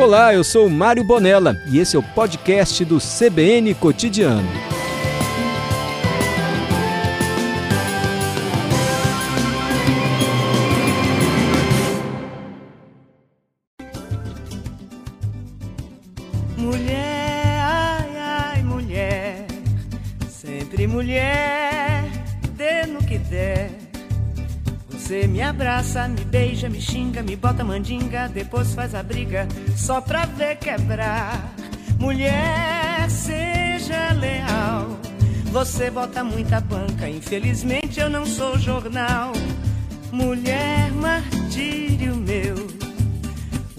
Olá, eu sou Mário Bonella e esse é o podcast do CBN Cotidiano. Mandinga, depois faz a briga só pra ver quebrar. Mulher, seja leal. Você bota muita banca, infelizmente eu não sou jornal. Mulher, martírio meu.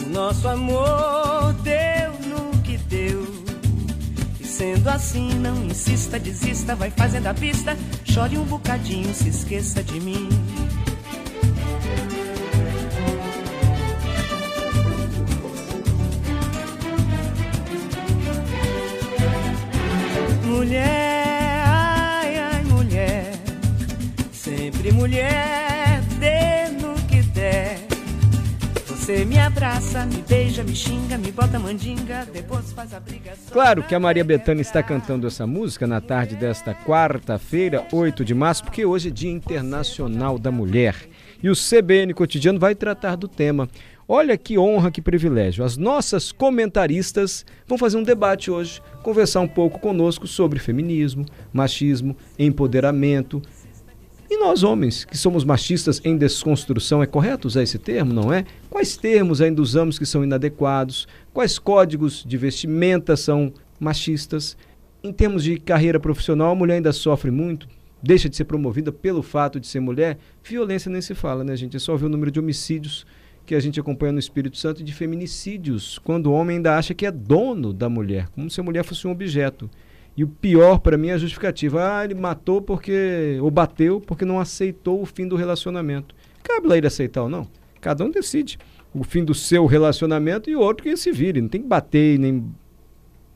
O nosso amor deu no que deu. E sendo assim, não insista, desista, vai fazendo a pista. Chore um bocadinho, se esqueça de mim. Mulher, ai, ai, mulher, sempre mulher, dê no que der. Você me abraça, me beija, me xinga, me bota mandinga, depois faz a briga. Claro que a Maria Bethânia está cantando essa música na tarde desta quarta-feira, 8 de março, porque hoje é Dia Internacional da Mulher. E o CBN Cotidiano vai tratar do tema. Olha que honra, que privilégio. As nossas comentaristas vão fazer um debate hoje, conversar um pouco conosco sobre feminismo, machismo, empoderamento. E nós, homens, que somos machistas em desconstrução, é correto usar esse termo, não é? Quais termos ainda usamos que são inadequados? Quais códigos de vestimenta são machistas? Em termos de carreira profissional, a mulher ainda sofre muito, deixa de ser promovida pelo fato de ser mulher. Violência nem se fala, né, gente? É só ver o número de homicídios que a gente acompanha no Espírito Santo de feminicídios, quando o homem ainda acha que é dono da mulher, como se a mulher fosse um objeto. E o pior para mim é a justificativa. Ah, ele matou porque. ou bateu porque não aceitou o fim do relacionamento. Cabe lá ele aceitar ou não. Cada um decide o fim do seu relacionamento e o outro que se vire. Não tem que bater nem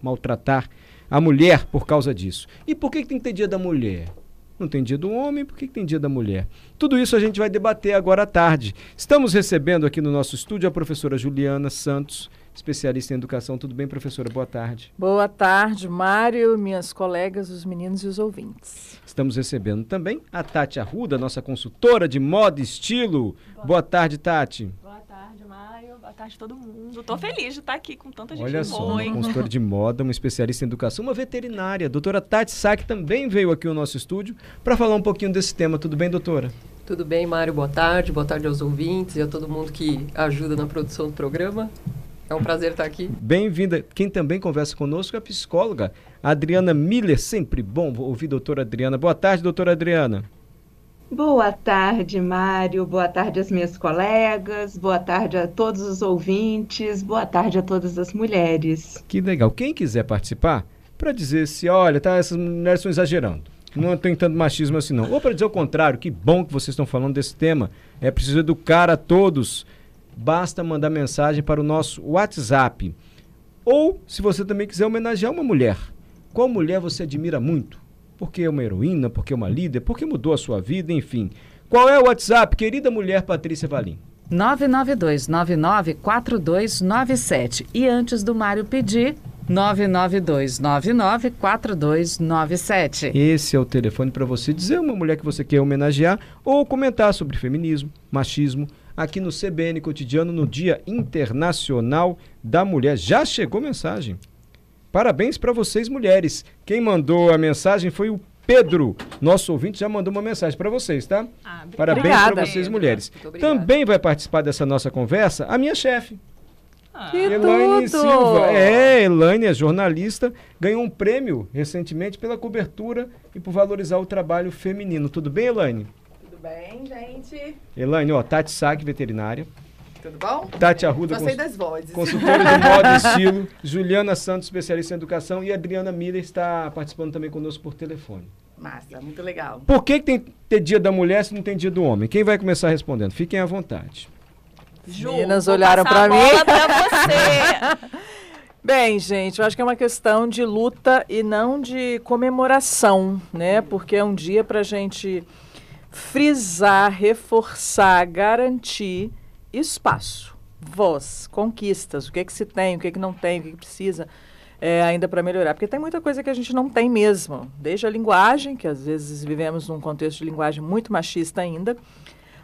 maltratar a mulher por causa disso. E por que, que tem que ter dia da mulher? Não tem dia do homem, por que, tem dia da mulher? Tudo isso a gente vai debater agora à tarde. Estamos recebendo aqui no nosso estúdio a professora Juliana Santos, especialista em educação. Tudo bem, professora? Boa tarde. Boa tarde, Mário, minhas colegas, os meninos e os ouvintes. Estamos recebendo também a Tati Arruda, nossa consultora de moda e estilo. Boa tarde, Tati. Boa tarde, Mário. Boa tarde, todo mundo. Tô feliz de estar aqui com tanta gente Olha só, boa, uma hein? consultora de moda, uma especialista em educação, uma veterinária. Doutora Tati Sack também veio aqui ao nosso estúdio para falar um pouquinho desse tema. Tudo bem, doutora? Tudo bem, Mário? Boa tarde. Boa tarde aos ouvintes e a todo mundo que ajuda na produção do programa. É um prazer estar aqui. Bem-vinda. Quem também conversa conosco é a psicóloga Adriana Miller. Sempre bom ouvir a doutora Adriana. Boa tarde, doutora Adriana. Boa tarde, Mário. Boa tarde às minhas colegas. Boa tarde a todos os ouvintes. Boa tarde a todas as mulheres. Que legal. Quem quiser participar, para dizer se, olha, tá, essas mulheres estão exagerando. Não tem tanto machismo assim, não. Ou para dizer o contrário, que bom que vocês estão falando desse tema. É preciso educar a todos. Basta mandar mensagem para o nosso WhatsApp. Ou, se você também quiser homenagear uma mulher. Qual mulher você admira muito? Porque é uma heroína, porque é uma líder, porque mudou a sua vida, enfim. Qual é o WhatsApp, querida mulher Patrícia Valim? 992-994297. E antes do Mário pedir, 992-994297. Esse é o telefone para você dizer uma mulher que você quer homenagear ou comentar sobre feminismo, machismo, aqui no CBN Cotidiano no Dia Internacional da Mulher. Já chegou mensagem. Parabéns para vocês, mulheres. Quem mandou a mensagem foi o Pedro. Nosso ouvinte já mandou uma mensagem para vocês, tá? Ah. Parabéns para vocês, mulheres. Também vai participar dessa nossa conversa a minha chefe. Ah, Que Elaine tudo! Silva. É, Elaine é jornalista, ganhou um prêmio recentemente pela cobertura e por valorizar o trabalho feminino. Tudo bem, Elaine? Tudo bem, gente? Elaine, ó, Tati Sag, veterinária. Tudo bom? Tati Arruda, cons das vozes. consultora de moda e estilo. Juliana Santos, especialista em educação. E Adriana Miller está participando também conosco por telefone. Massa, muito legal. Por que, que tem que ter dia da mulher se não tem dia do homem? Quem vai começar respondendo? Fiquem à vontade. Ju, meninas olharam passar pra a mim. pra você. Bem, gente, eu acho que é uma questão de luta e não de comemoração, né? Porque é um dia para a gente frisar, reforçar, garantir espaço, voz, conquistas, o que é que se tem, o que é que não tem, o que, é que precisa é, ainda para melhorar. Porque tem muita coisa que a gente não tem mesmo. Desde a linguagem, que às vezes vivemos num contexto de linguagem muito machista ainda,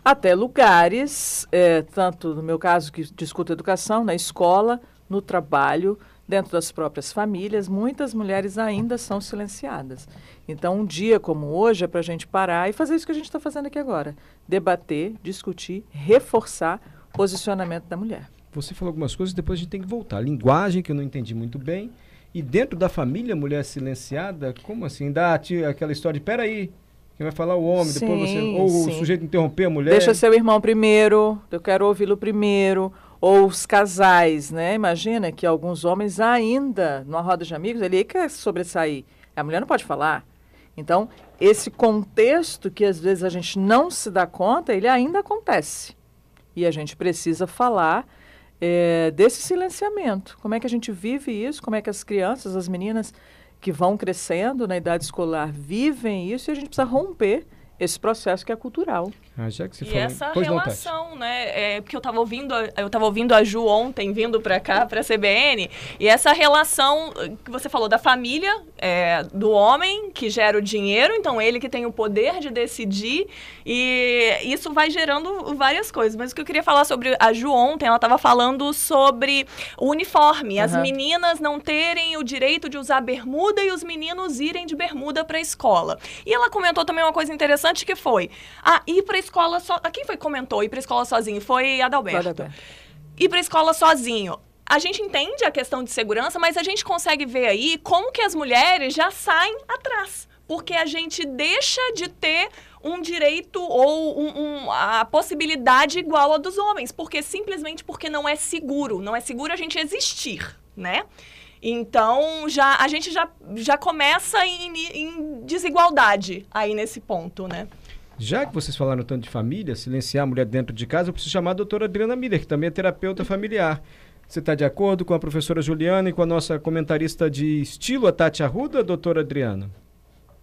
até lugares, é, tanto no meu caso que discuto educação, na escola, no trabalho, dentro das próprias famílias, muitas mulheres ainda são silenciadas. Então, um dia como hoje é para a gente parar e fazer isso que a gente está fazendo aqui agora: debater, discutir, reforçar posicionamento da mulher. Você falou algumas coisas, depois a gente tem que voltar. Linguagem que eu não entendi muito bem. E dentro da família, mulher silenciada, como assim? Dá aquela história de peraí, quem vai falar o homem, sim, depois você. Ou sim. o sujeito interromper a mulher. Deixa seu irmão primeiro, eu quero ouvi-lo primeiro ou os casais, né? Imagina que alguns homens ainda, numa roda de amigos, ele quer sobressair. A mulher não pode falar. Então, esse contexto que às vezes a gente não se dá conta, ele ainda acontece. E a gente precisa falar é, desse silenciamento. Como é que a gente vive isso? Como é que as crianças, as meninas que vão crescendo na idade escolar vivem isso? E a gente precisa romper esse processo que é cultural. Ah, já que você e falou... essa pois relação, não, né? É, porque eu estava ouvindo, eu tava ouvindo a Ju ontem vindo para cá, para a CBN, e essa relação que você falou da família, é, do homem que gera o dinheiro, então ele que tem o poder de decidir, e isso vai gerando várias coisas. Mas o que eu queria falar sobre a Ju ontem, ela estava falando sobre o uniforme, uhum. as meninas não terem o direito de usar bermuda e os meninos irem de bermuda para a escola. E ela comentou também uma coisa interessante que foi, ah, ir para escola só. So... Quem foi que comentou ir pra escola sozinho? Foi Adalberto. Adalberto. Ir pra escola sozinho. A gente entende a questão de segurança, mas a gente consegue ver aí como que as mulheres já saem atrás. Porque a gente deixa de ter um direito ou um, um, a possibilidade igual a dos homens. Porque simplesmente porque não é seguro. Não é seguro a gente existir, né? Então, já, a gente já, já começa em, em desigualdade aí nesse ponto, né? Já que vocês falaram tanto de família, silenciar a mulher dentro de casa, eu preciso chamar a doutora Adriana Miller, que também é terapeuta familiar. Você está de acordo com a professora Juliana e com a nossa comentarista de estilo, a Tati Arruda, doutora Adriana?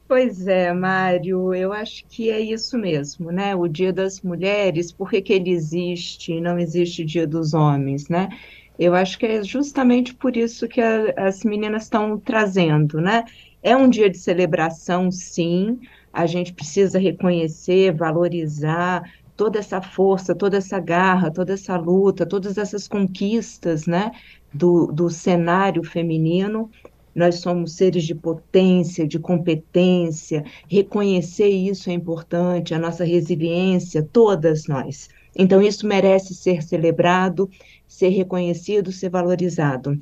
Pois é, Mário, eu acho que é isso mesmo, né? O Dia das Mulheres, por que, que ele existe e não existe Dia dos Homens, né? Eu acho que é justamente por isso que a, as meninas estão trazendo, né? É um dia de celebração, sim, a gente precisa reconhecer, valorizar toda essa força, toda essa garra, toda essa luta, todas essas conquistas, né, do, do cenário feminino. Nós somos seres de potência, de competência, reconhecer isso é importante, a nossa resiliência, todas nós. Então, isso merece ser celebrado, ser reconhecido, ser valorizado.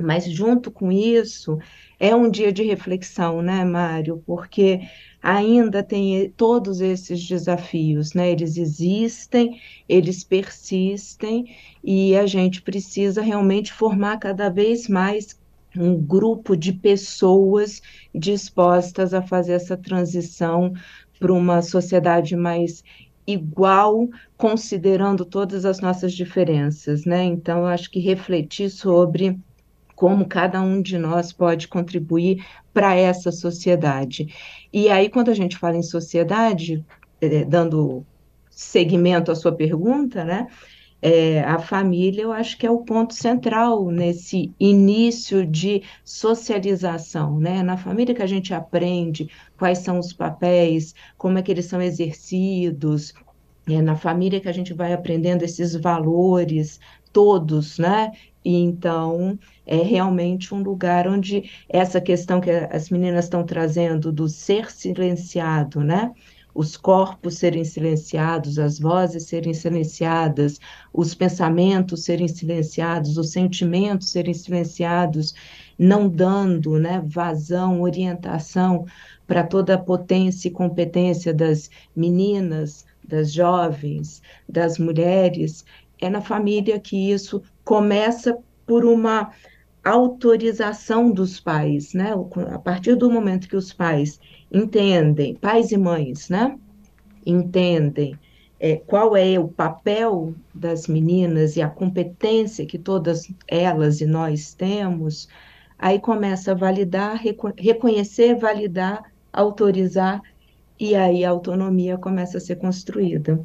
Mas, junto com isso, é um dia de reflexão, né, Mário? Porque ainda tem todos esses desafios, né? Eles existem, eles persistem e a gente precisa realmente formar cada vez mais um grupo de pessoas dispostas a fazer essa transição para uma sociedade mais igual, considerando todas as nossas diferenças, né? Então, eu acho que refletir sobre como cada um de nós pode contribuir para essa sociedade. E aí, quando a gente fala em sociedade, é, dando segmento à sua pergunta, né? É, a família, eu acho que é o ponto central nesse início de socialização, né? Na família que a gente aprende quais são os papéis, como é que eles são exercidos, é na família que a gente vai aprendendo esses valores todos, né? Então é realmente um lugar onde essa questão que as meninas estão trazendo do ser silenciado, né? Os corpos serem silenciados, as vozes serem silenciadas, os pensamentos serem silenciados, os sentimentos serem silenciados, não dando né, vazão, orientação para toda a potência e competência das meninas, das jovens, das mulheres, é na família que isso começa por uma autorização dos pais, né? A partir do momento que os pais entendem, pais e mães, né? Entendem é, qual é o papel das meninas e a competência que todas elas e nós temos, aí começa a validar, reco reconhecer, validar, autorizar, e aí a autonomia começa a ser construída.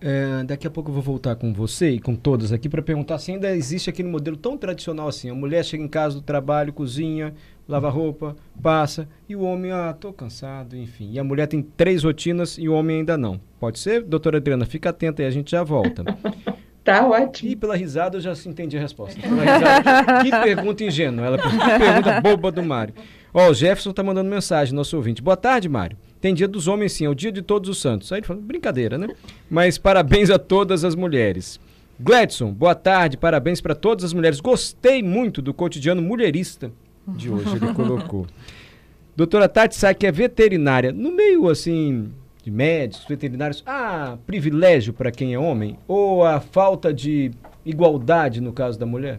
É, daqui a pouco eu vou voltar com você e com todas aqui para perguntar se ainda existe aquele modelo tão tradicional assim. A mulher chega em casa do trabalho, cozinha, lava roupa, passa, e o homem, ah, tô cansado, enfim. E a mulher tem três rotinas e o homem ainda não. Pode ser, doutora Adriana? Fica atenta aí, a gente já volta. Tá ótimo. E pela risada eu já entendi a resposta. Pela risada, que pergunta ingênua. Ela pergunta boba do Mário. Ó, o Jefferson tá mandando mensagem, nosso ouvinte. Boa tarde, Mário. Tem dia dos homens sim, é o dia de todos os santos. Aí ele fala, brincadeira, né? Mas parabéns a todas as mulheres. Gladson, boa tarde, parabéns para todas as mulheres. Gostei muito do cotidiano mulherista de hoje, ele colocou. Doutora Tati Sai, que é veterinária, no meio assim de médicos, veterinários, há privilégio para quem é homem? Ou a falta de igualdade no caso da mulher?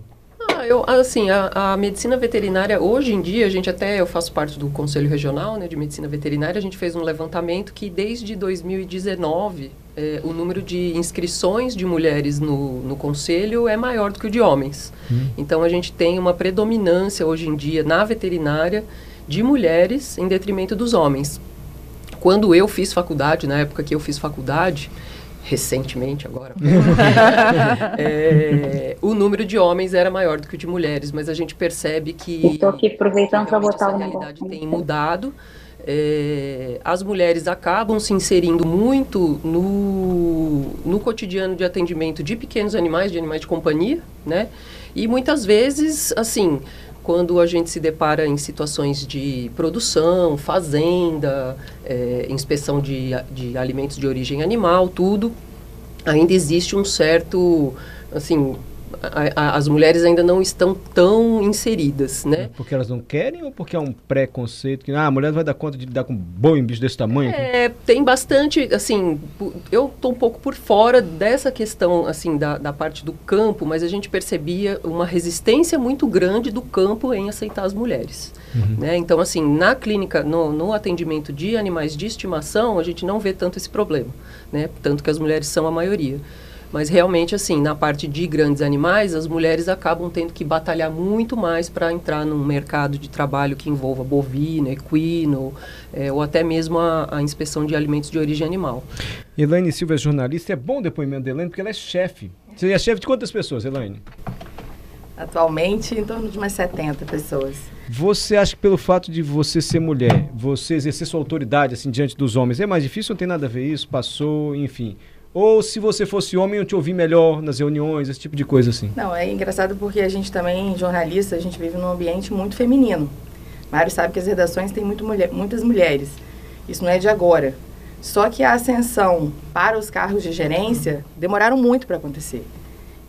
Eu, assim, a, a, medicina veterinária, hoje em dia, a gente até, eu faço parte do Conselho Regional né, de Medicina Veterinária, a gente fez um levantamento que desde 2019 eh, o número de inscrições de mulheres no, no Conselho é maior do que o de homens. Hum. Então a gente tem uma predominância hoje em dia na veterinária de mulheres em detrimento dos homens. Quando eu fiz faculdade, na época que eu fiz faculdade, recentemente agora, é, o número de homens era maior do que o de mulheres, mas a gente percebe que estou aqui aproveitando para botar realidade tem mudado. É, as mulheres acabam se inserindo muito no, no cotidiano de atendimento de pequenos animais, de animais de companhia, né? E muitas vezes, assim, quando a gente se depara em situações de produção, fazenda, é, inspeção de, de alimentos de origem animal, tudo, ainda existe um certo, assim, a, a, as mulheres ainda não estão tão inseridas, né? É porque elas não querem ou porque é um preconceito que ah, a mulher não vai dar conta de lidar com um boi, um bicho desse tamanho? É, tem bastante, assim, eu estou um pouco por fora dessa questão, assim, da, da parte do campo, mas a gente percebia uma resistência muito grande do campo em aceitar as mulheres. Uhum. Né? Então, assim, na clínica, no, no atendimento de animais de estimação, a gente não vê tanto esse problema, né? Tanto que as mulheres são a maioria. Mas realmente, assim, na parte de grandes animais, as mulheres acabam tendo que batalhar muito mais para entrar num mercado de trabalho que envolva bovino, equino, é, ou até mesmo a, a, inspeção de alimentos de origem animal. Elaine Silva é jornalista. É bom o depoimento da Elaine, porque ela é chefe. Você é chefe de quantas pessoas, Elaine? Atualmente, em torno de umas 70 pessoas. Você acha que pelo fato de você ser mulher, você exercer sua autoridade assim diante dos homens, é mais difícil? Não tem nada a ver isso? Passou, enfim. Ou se você fosse homem, eu te ouvi melhor nas reuniões, esse tipo de coisa assim? Não, é engraçado porque a gente também, jornalista, a gente vive num ambiente muito feminino. Mário sabe que as redações têm muito mulher, muitas mulheres. Isso não é de agora. Só que a ascensão para os cargos de gerência demoraram muito para acontecer.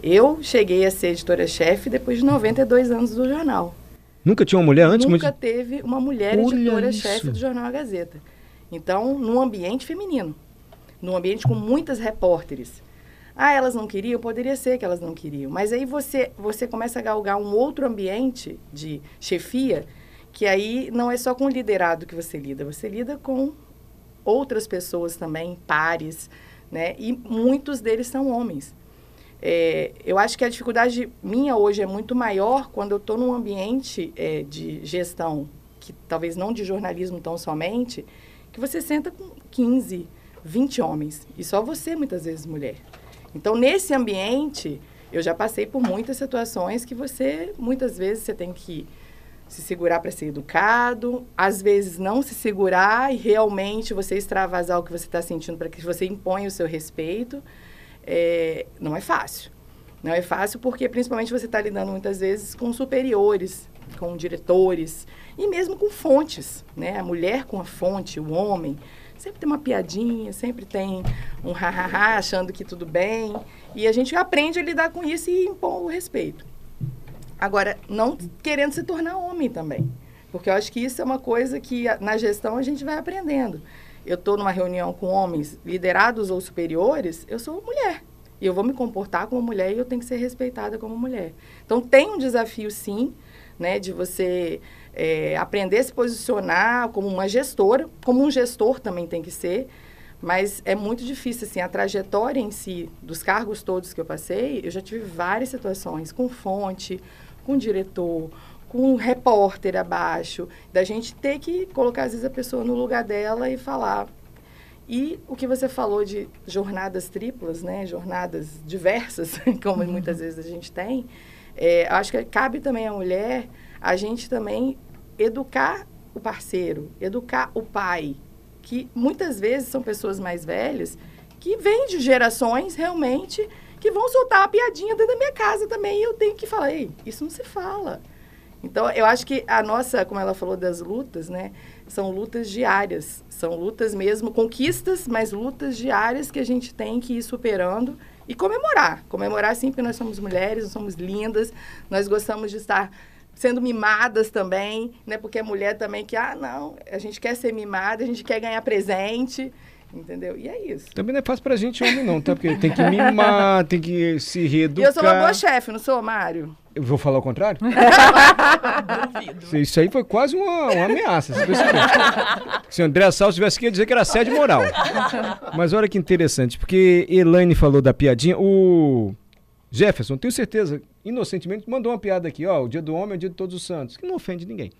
Eu cheguei a ser editora-chefe depois de 92 anos do jornal. Nunca tinha uma mulher antes? Nunca teve uma mulher editora-chefe do jornal A Gazeta. Então, num ambiente feminino num ambiente com muitas repórteres. Ah, elas não queriam? Poderia ser que elas não queriam. Mas aí você, você começa a galgar um outro ambiente de chefia, que aí não é só com o liderado que você lida, você lida com outras pessoas também, pares, né? E muitos deles são homens. É, eu acho que a dificuldade minha hoje é muito maior quando eu estou num ambiente é, de gestão, que talvez não de jornalismo tão somente, que você senta com 15, 20 homens e só você muitas vezes mulher. Então, nesse ambiente, eu já passei por muitas situações que você, muitas vezes, você tem que se segurar para ser educado, às vezes não se segurar e realmente você extravasar o que você está sentindo para que você imponha o seu respeito. É, não é fácil. Não é fácil porque, principalmente, você está lidando muitas vezes com superiores, com diretores e mesmo com fontes, né? A mulher com a fonte, o homem sempre tem uma piadinha, sempre tem um ha-ha-ha achando que tudo bem. E a gente aprende a lidar com isso e impor o respeito. Agora, não querendo se tornar homem também. Porque eu acho que isso é uma coisa que na gestão a gente vai aprendendo. Eu estou numa reunião com homens liderados ou superiores, eu sou mulher. E eu vou me comportar como mulher e eu tenho que ser respeitada como mulher. Então, tem um desafio, sim, né, de você é, aprender a se posicionar como uma gestora, como um gestor também tem que ser, mas é muito difícil, assim, a trajetória em si, dos cargos todos que eu passei, eu já tive várias situações com fonte, com diretor, com um repórter abaixo, da gente ter que colocar, às vezes, a pessoa no lugar dela e falar. E o que você falou de jornadas triplas, né, jornadas diversas, como uhum. muitas vezes a gente tem, é, acho que cabe também à mulher a gente também educar o parceiro, educar o pai, que muitas vezes são pessoas mais velhas que vêm de gerações realmente que vão soltar a piadinha dentro da minha casa também e eu tenho que falar, ei, isso não se fala. Então, eu acho que a nossa, como ela falou das lutas, né? São lutas diárias. São lutas mesmo, conquistas, mas lutas diárias que a gente tem que ir superando e comemorar. Comemorar, sim, porque nós somos mulheres, nós somos lindas, nós gostamos de estar sendo mimadas também, né? Porque é mulher também que, ah, não, a gente quer ser mimada, a gente quer ganhar presente. Entendeu? E é isso. Também não é fácil pra gente homem, não, tá? Porque tem que mimar, tem que se reeducar. E eu sou uma boa chefe, não sou, Mário? Eu vou falar o contrário? Duvido. Isso aí foi quase uma, uma ameaça. Se o André Salles tivesse que ia dizer que era sede moral. Mas olha que interessante, porque Elaine falou da piadinha. O Jefferson, tenho certeza, inocentemente, mandou uma piada aqui. Ó, o dia do homem é o dia de todos os santos, que não ofende ninguém.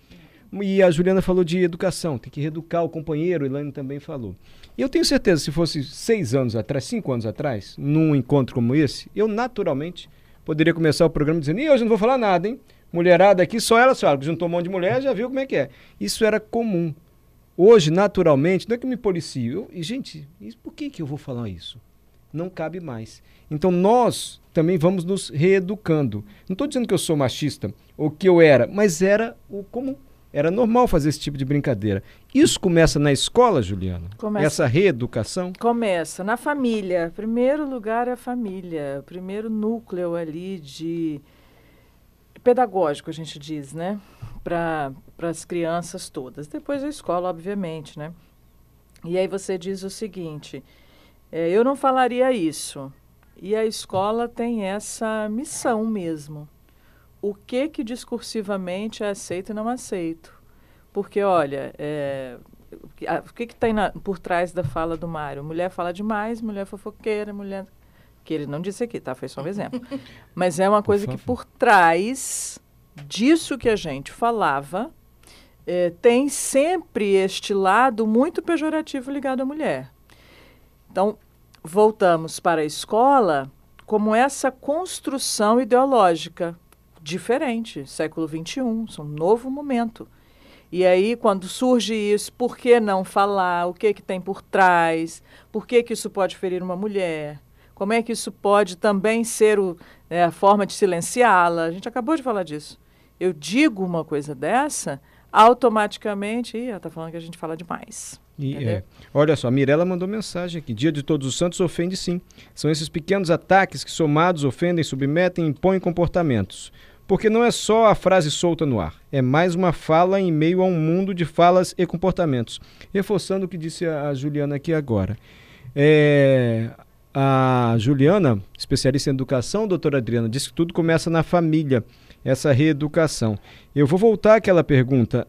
E a Juliana falou de educação, tem que reeducar o companheiro, Elaine também falou. E eu tenho certeza, se fosse seis anos atrás, cinco anos atrás, num encontro como esse, eu naturalmente poderia começar o programa dizendo, e hoje não vou falar nada, hein? Mulherada aqui, só ela só, juntou um monte de mulher, já viu como é que é. Isso era comum. Hoje, naturalmente, não é que me policio. Eu, e, gente, por que, que eu vou falar isso? Não cabe mais. Então, nós também vamos nos reeducando. Não estou dizendo que eu sou machista, ou que eu era, mas era o comum. Era normal fazer esse tipo de brincadeira. Isso começa na escola, Juliana? Começa, Essa reeducação? Começa na família. Primeiro lugar é a família. Primeiro núcleo ali de pedagógico, a gente diz, né? Para as crianças todas. Depois a escola, obviamente, né? E aí você diz o seguinte: é, eu não falaria isso. E a escola tem essa missão mesmo o que que discursivamente é aceito e não aceito. Porque, olha, é, o que está por trás da fala do Mário? Mulher fala demais, mulher fofoqueira, mulher... Que ele não disse aqui, tá? Foi só um exemplo. Mas é uma coisa por que por trás disso que a gente falava, é, tem sempre este lado muito pejorativo ligado à mulher. Então, voltamos para a escola como essa construção ideológica diferente, século XXI, é um novo momento. E aí, quando surge isso, por que não falar? O que, que tem por trás? Por que, que isso pode ferir uma mulher? Como é que isso pode também ser o, é, a forma de silenciá-la? A gente acabou de falar disso. Eu digo uma coisa dessa, automaticamente, ih, ela está falando que a gente fala demais. E, é, olha só, a Mirella mandou mensagem aqui. Dia de Todos os Santos ofende sim. São esses pequenos ataques que somados ofendem, submetem e impõem comportamentos. Porque não é só a frase solta no ar, é mais uma fala em meio a um mundo de falas e comportamentos. Reforçando o que disse a Juliana aqui agora. É, a Juliana, especialista em educação, doutora Adriana, disse que tudo começa na família, essa reeducação. Eu vou voltar àquela pergunta.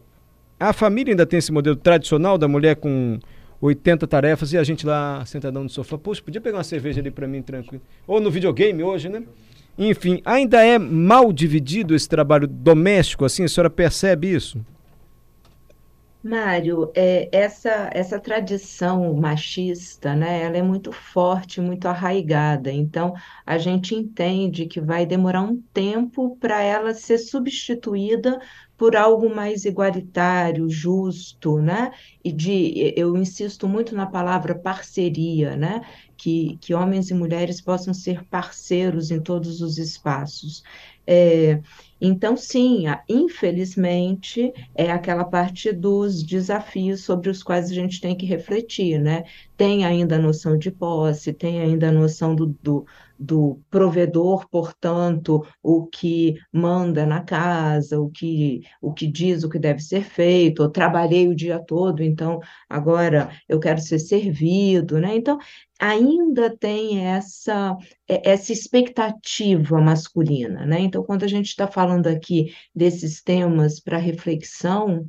A família ainda tem esse modelo tradicional da mulher com 80 tarefas e a gente lá sentadão no sofá. Poxa, podia pegar uma cerveja ali para mim tranquilo. Ou no videogame hoje, né? Enfim, ainda é mal dividido esse trabalho doméstico, assim? A senhora percebe isso? Mário, é, essa, essa tradição machista, né, ela é muito forte, muito arraigada. Então, a gente entende que vai demorar um tempo para ela ser substituída por algo mais igualitário, justo, né? E de, eu insisto muito na palavra parceria, né? Que, que homens e mulheres possam ser parceiros em todos os espaços. É, então, sim, infelizmente, é aquela parte dos desafios sobre os quais a gente tem que refletir, né? Tem ainda a noção de posse, tem ainda a noção do, do, do provedor, portanto, o que manda na casa, o que, o que diz o que deve ser feito, eu trabalhei o dia todo, então agora eu quero ser servido, né? Então, ainda tem essa, é, essa expectativa masculina, né? Então, quando a gente está falando aqui desses temas para reflexão,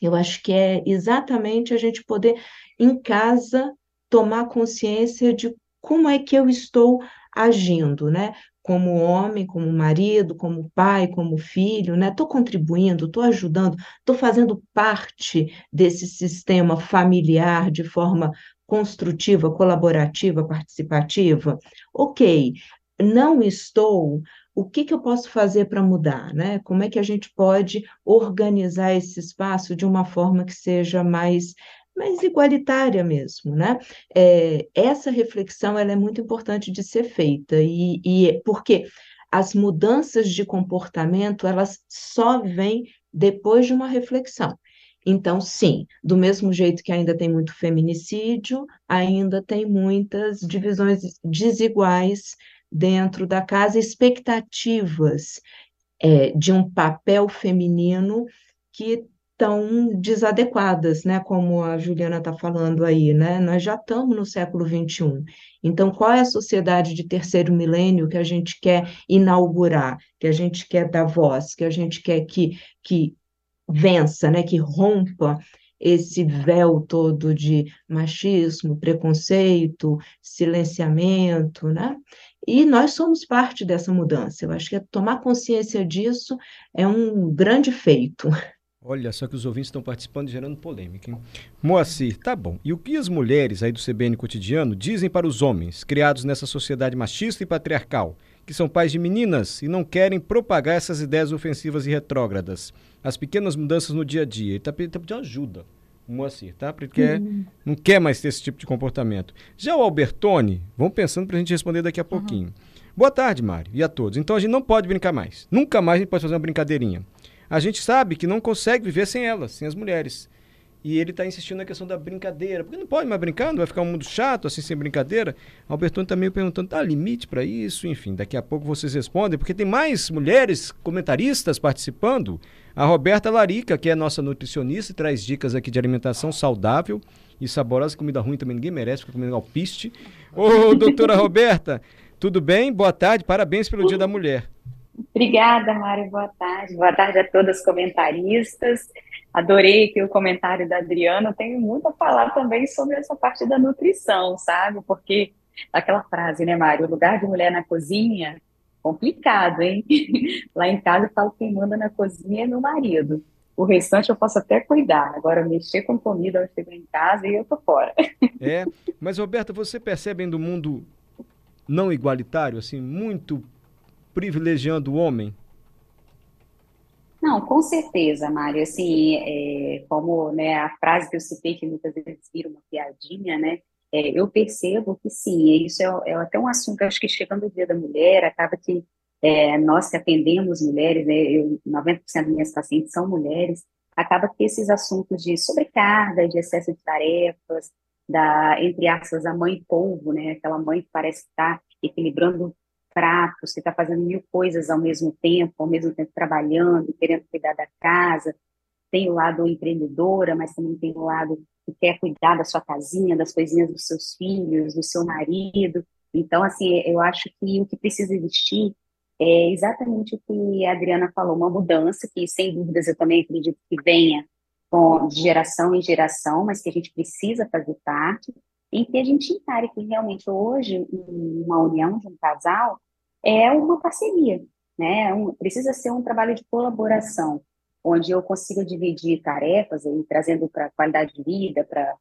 eu acho que é exatamente a gente poder, em casa, tomar consciência de como é que eu estou agindo, né? Como homem, como marido, como pai, como filho, né? Estou contribuindo, estou ajudando, estou fazendo parte desse sistema familiar de forma construtiva, colaborativa, participativa? Ok, não estou, o que, que eu posso fazer para mudar? Né? Como é que a gente pode organizar esse espaço de uma forma que seja mais mais igualitária mesmo, né? É, essa reflexão ela é muito importante de ser feita e, e porque as mudanças de comportamento elas só vêm depois de uma reflexão. Então, sim, do mesmo jeito que ainda tem muito feminicídio, ainda tem muitas divisões desiguais dentro da casa, expectativas é, de um papel feminino que estão desadequadas, né? Como a Juliana está falando aí, né? Nós já estamos no século XXI. Então, qual é a sociedade de terceiro milênio que a gente quer inaugurar, que a gente quer dar voz, que a gente quer que, que vença, né, que rompa esse véu todo de machismo, preconceito, silenciamento, né? E nós somos parte dessa mudança. Eu acho que tomar consciência disso é um grande feito. Olha só que os ouvintes estão participando e gerando polêmica, hein? Moacir, tá bom. E o que as mulheres aí do CBN Cotidiano dizem para os homens, criados nessa sociedade machista e patriarcal, que são pais de meninas e não querem propagar essas ideias ofensivas e retrógradas? as pequenas mudanças no dia a dia. Ele está pedindo ajuda, Moacir, tá? Porque uhum. não quer mais ter esse tipo de comportamento. Já o Albertone, vamos pensando para a gente responder daqui a pouquinho. Uhum. Boa tarde, Mário, e a todos. Então a gente não pode brincar mais. Nunca mais a gente pode fazer uma brincadeirinha. A gente sabe que não consegue viver sem elas, sem as mulheres. E ele está insistindo na questão da brincadeira. Porque não pode mais brincar, não vai ficar um mundo chato, assim, sem brincadeira. Albertone está meio perguntando, tá limite para isso? Enfim, daqui a pouco vocês respondem, porque tem mais mulheres comentaristas participando. A Roberta Larica, que é nossa nutricionista, traz dicas aqui de alimentação saudável e saborosa. Comida ruim também ninguém merece, fica comendo alpiste. Ô, doutora Roberta, tudo bem? Boa tarde, parabéns pelo Dia da Mulher. Obrigada, Mário, boa tarde. Boa tarde a todas as comentaristas. Adorei que o comentário da Adriana. Tenho muito a falar também sobre essa parte da nutrição, sabe? Porque aquela frase, né, Mário? O lugar de mulher na cozinha complicado, hein? Lá em casa eu falo que quem manda na cozinha é meu marido. O restante eu posso até cuidar. Agora, mexer com comida, eu chego em casa e eu tô fora. É, mas Roberta, você percebe do mundo não igualitário, assim, muito privilegiando o homem? Não, com certeza, Mário. Assim, é, como né, a frase que eu citei, que muitas vezes vira uma piadinha, né? é, eu percebo que sim, isso é, é, até um assunto, acho que chegando o Dia da Mulher, acaba que é, nós que atendemos mulheres, né, eu, 90% das minhas pacientes são mulheres, acaba que esses assuntos de sobrecarga, de excesso de tarefas, da, entre aspas, a mãe polvo, né, aquela mãe que parece estar tá equilibrando pratos, que está fazendo mil coisas ao mesmo tempo, ao mesmo tempo trabalhando, querendo cuidar da casa, tem o lado empreendedora, mas também tem o lado que quer cuidar da sua casinha, das coisinhas dos seus filhos, do seu marido. Então, assim, eu acho que o que precisa existir é exatamente o que a Adriana falou, uma mudança que, sem dúvidas, eu também acredito que venha de geração em geração, mas que a gente precisa fazer parte, em que a gente encare que realmente hoje uma união de um casal é uma parceria, né? Um, precisa ser um trabalho de colaboração onde eu consiga dividir tarefas trazendo para qualidade de vida, para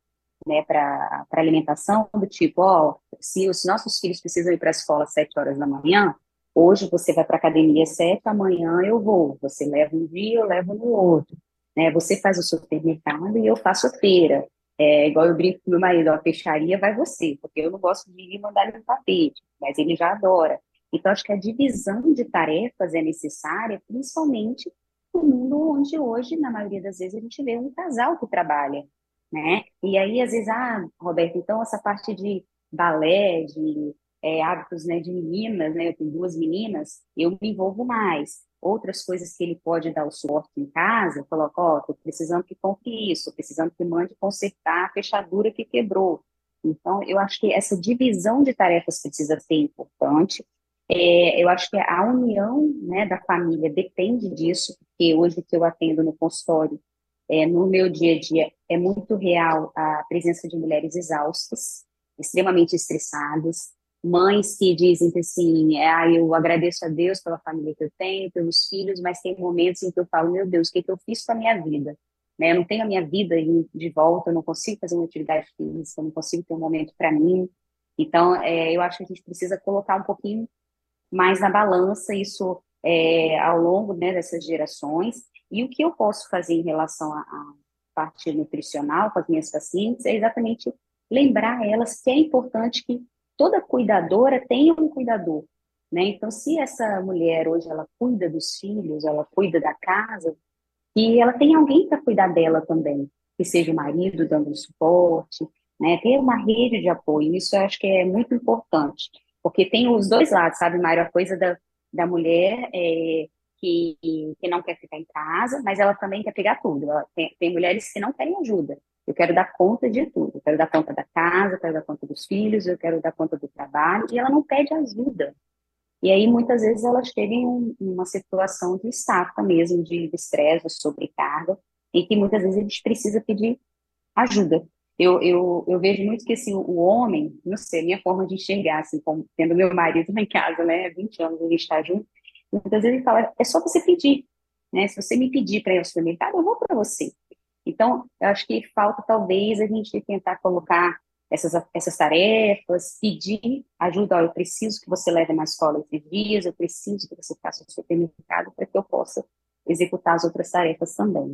né, para alimentação, do tipo, ó, se os nossos filhos precisam ir para a escola às sete horas da manhã, hoje você vai para a academia às sete, amanhã eu vou, você leva um dia, eu levo no outro, né, você faz o supermercado e eu faço a feira, é, igual eu brinco com meu marido, a peixaria vai você, porque eu não gosto de ir mandar no tapete, mas ele já adora. Então, acho que a divisão de tarefas é necessária, principalmente um mundo onde hoje, na maioria das vezes, a gente vê um casal que trabalha, né? E aí, às vezes, ah, Roberto, então essa parte de balé, de é, hábitos né, de meninas, né? Eu tenho duas meninas, eu me envolvo mais. Outras coisas que ele pode dar o suporte em casa, coloca, ó, oh, tô precisando que compre isso, precisando que mande consertar a fechadura que quebrou. Então, eu acho que essa divisão de tarefas precisa ser importante. É, eu acho que a união né, da família depende disso, porque hoje que eu atendo no consultório, é, no meu dia a dia, é muito real a presença de mulheres exaustas, extremamente estressadas, mães que dizem que assim, é, ah, eu agradeço a Deus pela família que eu tenho, pelos filhos, mas tem momentos em que eu falo, meu Deus, o que, que eu fiz com a minha vida? né? Eu não tenho a minha vida de volta, eu não consigo fazer uma atividade física, eu não consigo ter um momento para mim. Então, é, eu acho que a gente precisa colocar um pouquinho mais na balança isso é, ao longo né, dessas gerações. E o que eu posso fazer em relação à parte nutricional com as minhas pacientes é exatamente lembrar elas que é importante que toda cuidadora tenha um cuidador. Né? Então, se essa mulher hoje ela cuida dos filhos, ela cuida da casa, e ela tem alguém para cuidar dela também, que seja o marido dando suporte, né? Ter uma rede de apoio, isso eu acho que é muito importante, porque tem os dois lados, sabe, Mário? A coisa da, da mulher é, que, que não quer ficar em casa, mas ela também quer pegar tudo. Tem, tem, mulheres que não querem ajuda. Eu quero dar conta de tudo. Eu quero dar conta da casa, eu quero dar conta dos filhos, eu quero dar conta do trabalho, e ela não pede ajuda. E aí, muitas vezes, elas chegam em uma situação de estafa mesmo, de estresse, sobrecarga, em que muitas vezes a gente precisa pedir ajuda. Eu, eu, eu vejo muito que assim, o homem, não sei, minha forma de enxergar, assim, como, tendo meu marido em casa, né, 20 anos, a gente está junto, muitas vezes ele fala, é só você pedir, né, se você me pedir para ir ao supermercado, eu vou para você. Então, eu acho que falta talvez a gente tentar colocar essas, essas tarefas, pedir ajuda, ó, eu preciso que você leve na escola esses dias, eu preciso que você faça o supermercado para que eu possa executar as outras tarefas também.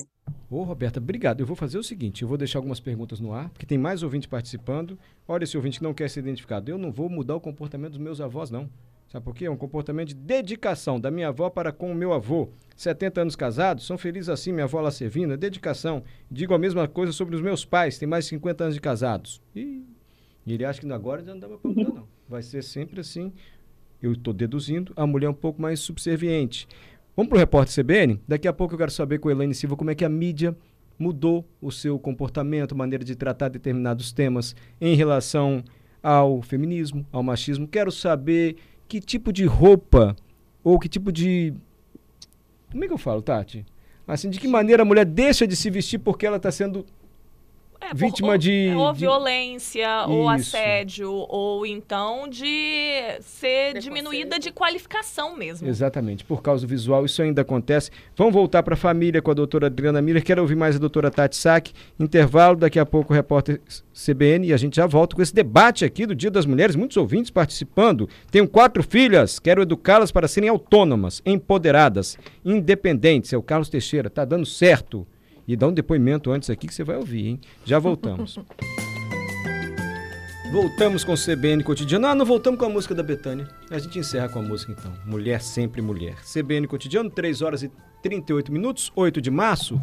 Ô, Roberta, obrigado. Eu vou fazer o seguinte, eu vou deixar algumas perguntas no ar, porque tem mais ouvinte participando. Olha, esse ouvinte que não quer ser identificado, eu não vou mudar o comportamento dos meus avós, não. Sabe por quê? É um comportamento de dedicação da minha avó para com o meu avô. 70 anos casados, são felizes assim, minha avó lá servindo, é dedicação. Digo a mesma coisa sobre os meus pais, têm mais de 50 anos de casados. E, ele acha que agora já não dá para perguntar, não. Vai ser sempre assim. Eu estou deduzindo, a mulher é um pouco mais subserviente. Vamos para o repórter CBN? Daqui a pouco eu quero saber com a Elaine Silva como é que a mídia mudou o seu comportamento, maneira de tratar determinados temas em relação ao feminismo, ao machismo. Quero saber que tipo de roupa ou que tipo de. Como é que eu falo, Tati? Assim, de que maneira a mulher deixa de se vestir porque ela está sendo é, vítima ou, de. Ou de... violência, Isso. ou assédio, ou então de ser diminuída de qualificação mesmo. Exatamente, por causa do visual, isso ainda acontece. Vamos voltar para a família com a doutora Adriana Miller. Quero ouvir mais a doutora Tati Sack. Intervalo, daqui a pouco o repórter CBN e a gente já volta com esse debate aqui do Dia das Mulheres. Muitos ouvintes participando. Tenho quatro filhas, quero educá-las para serem autônomas, empoderadas, independentes. É o Carlos Teixeira, tá dando certo e dá um depoimento antes aqui que você vai ouvir, hein? Já voltamos. voltamos com o CBN Cotidiano. Ah, não voltamos com a música da Betânia. A gente encerra com a música então. Mulher sempre mulher. CBN Cotidiano, 3 horas e 38 minutos, 8 de março.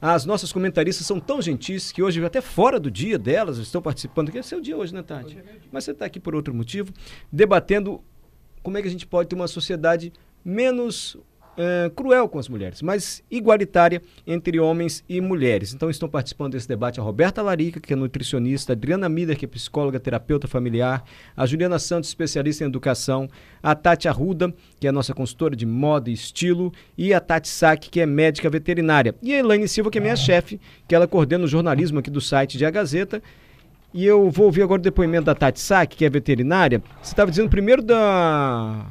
As nossas comentaristas são tão gentis que hoje, até fora do dia delas, estão participando. Que é seu dia hoje, né, Tati? Mas você está aqui por outro motivo, debatendo como é que a gente pode ter uma sociedade menos uh, cruel com as mulheres, mas igualitária entre homens e mulheres. Então estão participando desse debate a Roberta Larica, que é nutricionista, a Adriana Miller, que é psicóloga, terapeuta familiar, a Juliana Santos, especialista em educação, a Tati Arruda, que é nossa consultora de moda e estilo, e a Tati Sack, que é médica veterinária. E a Elaine Silva, que é minha chefe, que ela coordena o jornalismo aqui do site de A Gazeta. E eu vou ouvir agora o depoimento da Tati Sack, que é veterinária. Você estava dizendo primeiro da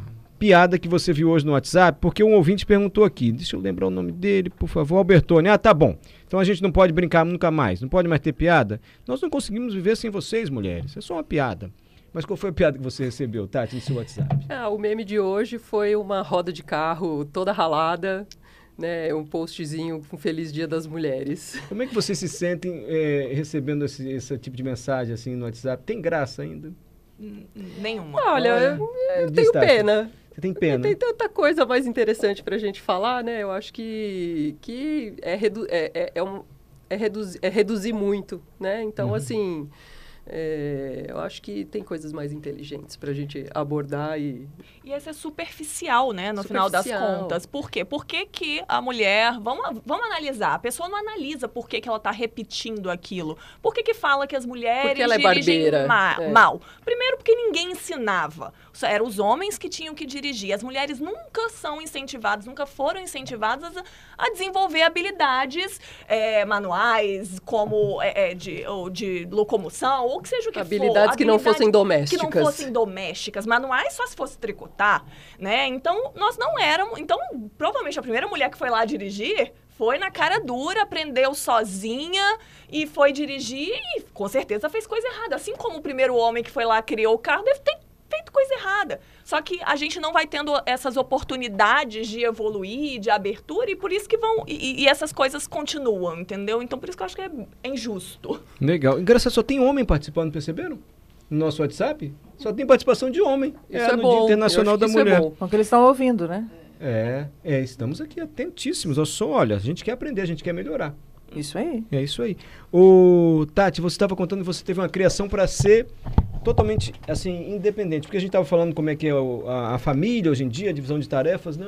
piada que você viu hoje no WhatsApp, porque um ouvinte perguntou aqui. Deixa eu lembrar o nome dele, por favor. Albertone. Ah, tá bom. Então a gente não pode brincar nunca mais. Não pode mais ter piada. Nós não conseguimos viver sem vocês, mulheres. É só uma piada. Mas qual foi a piada que você recebeu, Tati, no seu WhatsApp? Ah, o meme de hoje foi uma roda de carro toda ralada, né? Um postzinho com Feliz Dia das Mulheres. Como é que vocês se sentem é, recebendo esse, esse tipo de mensagem assim no WhatsApp? Tem graça ainda? Nenhuma. Olha, eu, eu tenho pena. Você tem pena. Tem tanta coisa mais interessante para a gente falar, né? Eu acho que, que é, redu é, é, é, um, é, reduzir, é reduzir muito, né? Então, uhum. assim, é, eu acho que tem coisas mais inteligentes para a gente abordar e... E essa é superficial, né, no final das contas. Por quê? Por que, que a mulher... Vamos, vamos analisar. A pessoa não analisa por que, que ela está repetindo aquilo. Por que, que fala que as mulheres porque ela é dirigem ma é. mal? Primeiro porque ninguém ensinava. Eram os homens que tinham que dirigir. As mulheres nunca são incentivadas, nunca foram incentivadas a, a desenvolver habilidades é, manuais, como é, é de, ou de locomoção, ou que seja o que habilidades for. que não fossem domésticas. Que não fossem domésticas. Manuais só se fosse tricotar, né? Então, nós não éramos... Então, provavelmente, a primeira mulher que foi lá dirigir Foi na cara dura, aprendeu sozinha e foi dirigir e com certeza fez coisa errada. Assim como o primeiro homem que foi lá criou o carro deve ter feito coisa errada. Só que a gente não vai tendo essas oportunidades de evoluir, de abertura, e por isso que vão. E, e essas coisas continuam, entendeu? Então por isso que eu acho que é, é injusto. Legal. Engraçado, só tem homem participando, perceberam? No nosso WhatsApp? Só tem participação de homem. Isso é, é no bom. Dia Internacional Eu da acho que isso é Mulher. bom. Porque eles estão ouvindo, né? É, é, estamos aqui atentíssimos. Eu sou, olha, a gente quer aprender, a gente quer melhorar. Isso aí. É isso aí. O Tati, você estava contando que você teve uma criação para ser totalmente assim independente, porque a gente estava falando como é que é o- a, a família hoje em dia, a divisão de tarefas, né?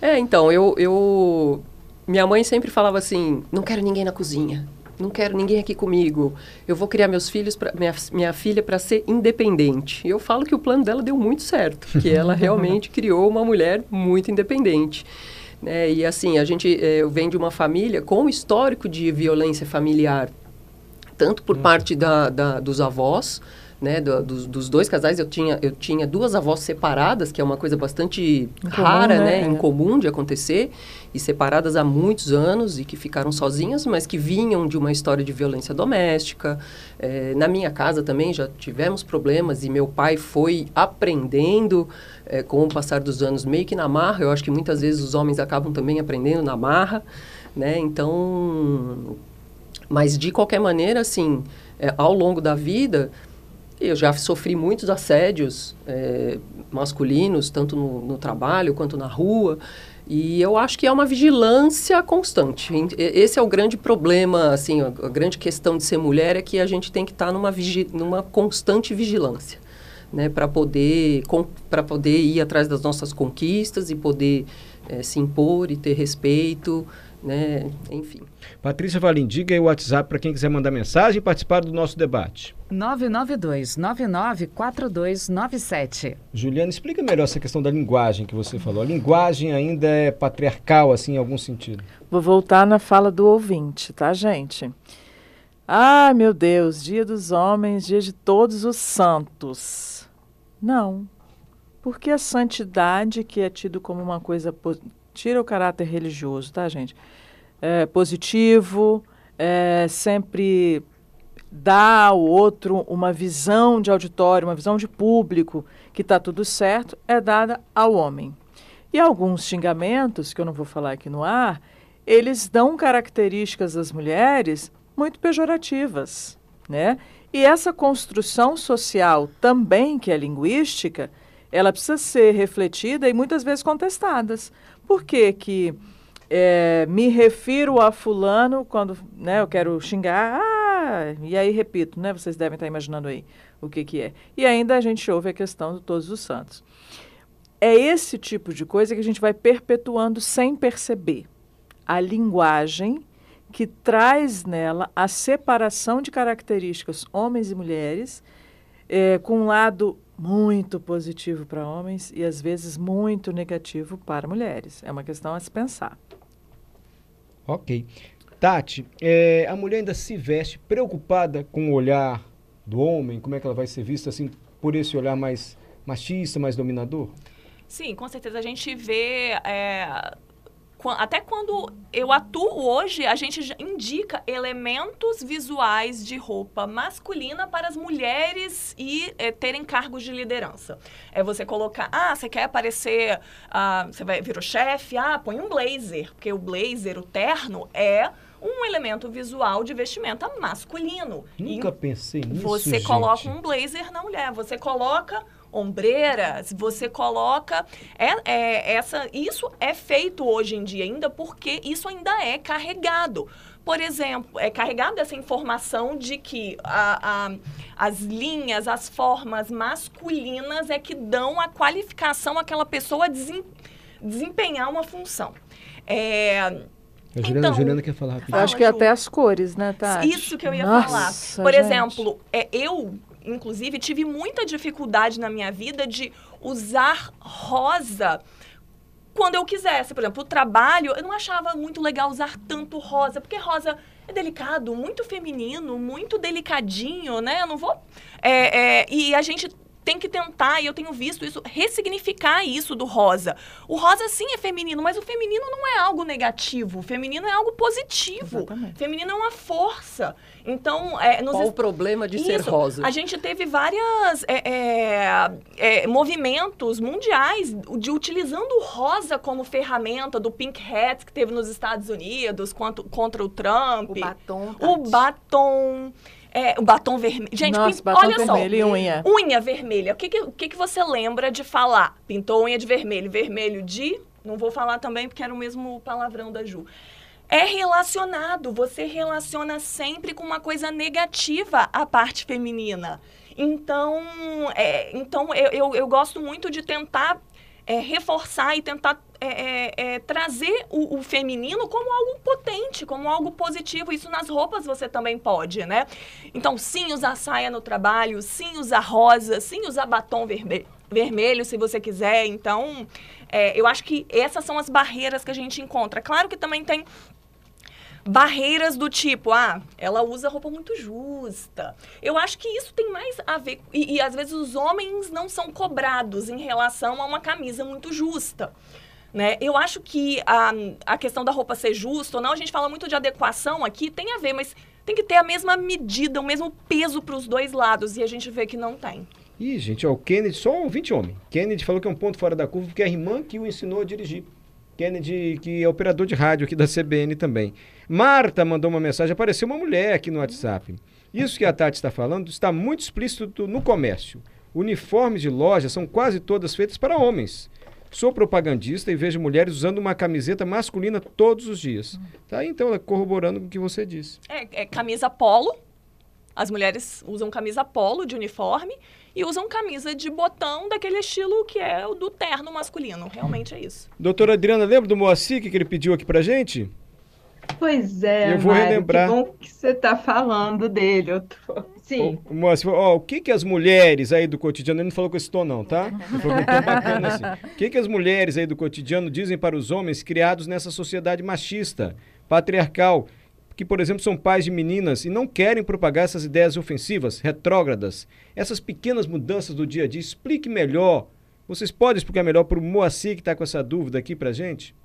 É, então, eu, eu. Minha mãe sempre falava assim: não quero ninguém na cozinha. Não quero ninguém aqui comigo. Eu vou criar meus filhos, pra, minha, minha filha, para ser independente. E eu falo que o plano dela deu muito certo, que ela realmente criou uma mulher muito independente. Né? E assim, a gente eh, eu venho de uma família com histórico de violência familiar, tanto por parte da, da- dos avós, né, do- dos, dos dois casais. Eu tinha, eu tinha duas avós separadas, que é uma coisa bastante rara, né? né, É. incomum de acontecer, e separadas há muitos anos e que ficaram sozinhas, mas que vinham de uma história de violência doméstica. Eh, na minha casa também já tivemos problemas e meu pai foi aprendendo eh, com o passar dos anos meio que na marra. Eu acho que muitas vezes os homens acabam também aprendendo na marra, né? Então, mas de qualquer maneira, assim, eh, ao longo da vida, eu já sofri muitos assédios eh, masculinos, tanto no, no trabalho quanto na rua. E eu acho que é uma vigilância constante. Esse é o grande problema, assim, a, grande questão de ser mulher é que a gente tem que estar numa, vigi numa constante vigilância, né, para poder poder ir atrás das nossas conquistas e poder eh, se impor e ter respeito, né, enfim. Patrícia Valim, diga aí o WhatsApp para quem quiser mandar mensagem e participar do nosso debate. 992-994297. Juliana, explica melhor essa questão da linguagem que você falou. A linguagem ainda é patriarcal, assim, em algum sentido. Vou voltar na fala do ouvinte, tá, gente? Ah, meu Deus, dia dos homens, dia de todos os santos. Não. Porque a santidade, que é tido como uma coisa. Tira o caráter religioso, tá, gente? É positivo, é sempre dá ao outro uma visão de auditório, uma visão de público, que está tudo certo, é dada ao homem. E alguns xingamentos, que eu não vou falar aqui no ar, eles dão características às mulheres muito pejorativas, né? E essa construção social também, que é linguística, ela precisa ser refletida e muitas vezes contestadas. Por que que é, me refiro a fulano quando né, eu quero xingar, ah, e aí repito, né? Vocês devem estar imaginando aí o que, que é. E ainda a gente ouve a questão de todos os santos. É esse tipo de coisa que a gente vai perpetuando sem perceber. A linguagem que traz nela a separação de características homens e mulheres, é, com um lado muito positivo para homens e às vezes muito negativo para mulheres. É uma questão a se pensar. Ok. Tati, é, a mulher ainda se veste preocupada com o olhar do homem? Como é que ela vai ser vista assim por esse olhar mais machista, mais dominador? Sim, com certeza a gente vê. é, até quando eu atuo hoje, a gente indica elementos visuais de roupa masculina para as mulheres e é, terem cargos de liderança. É você colocar, ah, você quer aparecer, ah, você vai vir o chefe, ah, põe um blazer, porque o blazer, o terno, é um elemento visual de vestimenta masculino. E Nunca pensei nisso, você gente. coloca um blazer na mulher, você coloca ombreiras, você coloca é, é, essa isso é feito hoje em dia ainda porque isso ainda é carregado. Por exemplo, é carregado essa informação de que a, a- as linhas, as formas masculinas é que dão a qualificação àquela pessoa a desem- desempenhar uma função. É, A Juliana, Então, Juliana quer falar rapidinho. Acho que Ju. até as cores, né, Tati? isso que eu ia Nossa, falar. Por gente. exemplo, é, eu, inclusive, tive muita dificuldade na minha vida de usar rosa quando eu quisesse. Por exemplo, o trabalho, eu não achava muito legal usar tanto rosa, porque rosa é delicado, muito feminino, muito delicadinho, né? Eu não vou. é, é, e a gente tem que tentar, e eu tenho visto isso, ressignificar isso do rosa. O rosa sim é feminino, mas o feminino não é algo negativo. O feminino é algo positivo. Exatamente. O feminino é uma força. Então, é, nos Qual est... o problema de isso, ser rosa? A gente teve vários é, é, é, movimentos mundiais de utilizando o rosa como ferramenta do Pink Hats que teve nos Estados Unidos contra, contra o Trump. O batom. Tati. O batom. É, o batom vermelho. Gente, Nossa, batom olha vermelho só. E unha. Unha vermelha. O que, que, que, que você lembra de falar? Pintou unha de vermelho. Vermelho de. Não vou falar também porque era o mesmo palavrão da Ju. É relacionado. Você relaciona sempre com uma coisa negativa a parte feminina. Então, é, então eu, eu, eu gosto muito de tentar é, reforçar e tentar é, é, é, trazer o, o, feminino como algo potente, como algo positivo. Isso nas roupas você também pode, né? Então, sim, usar saia no trabalho, sim, usar rosa, sim, usar batom vermelho vermelho, se você quiser. Então, é, eu acho que essas são as barreiras que a gente encontra. Claro que também tem barreiras do tipo, ah, ela usa roupa muito justa. Eu acho que isso tem mais a ver. E, e às vezes os homens não são cobrados em relação a uma camisa muito justa. Né? Eu acho que a, a questão da roupa ser justa ou não, a gente fala muito de adequação aqui, tem a ver, mas tem que ter a mesma medida, o mesmo peso para os dois lados, e a gente vê que não tem. Ih, gente, ó, o Kennedy, só um 20 homem. Kennedy falou que é um ponto fora da curva, porque é a irmã que o ensinou a dirigir. Kennedy, que é operador de rádio aqui da CBN também. Marta mandou uma mensagem, apareceu uma mulher aqui no WhatsApp. Isso que a Tati está falando está muito explícito no comércio. Uniformes de loja são quase todas feitas para homens. Sou propagandista e vejo mulheres usando uma camiseta masculina todos os dias. Tá então, corroborando com o que você disse. É, é camisa polo. As mulheres usam camisa polo de uniforme e usam camisa de botão daquele estilo que é o do terno masculino. Realmente é isso. Doutora Adriana, lembra do Moacir que ele pediu aqui pra gente? Pois é, eu vou Mário, relembrar. Que bom que você está falando dele. Eu tô... Sim. O, Moacir, ó, o que que as mulheres aí do cotidiano, ele não falou com esse tom não, tá? Ele falou com um tom bacana assim. O que que as mulheres aí do cotidiano dizem para os homens criados nessa sociedade machista, patriarcal, que, por exemplo, são pais de meninas e não querem propagar essas ideias ofensivas, retrógradas, essas pequenas mudanças do dia a dia. Explique melhor. Vocês podem explicar melhor para o Moacir que está com essa dúvida aqui para gente?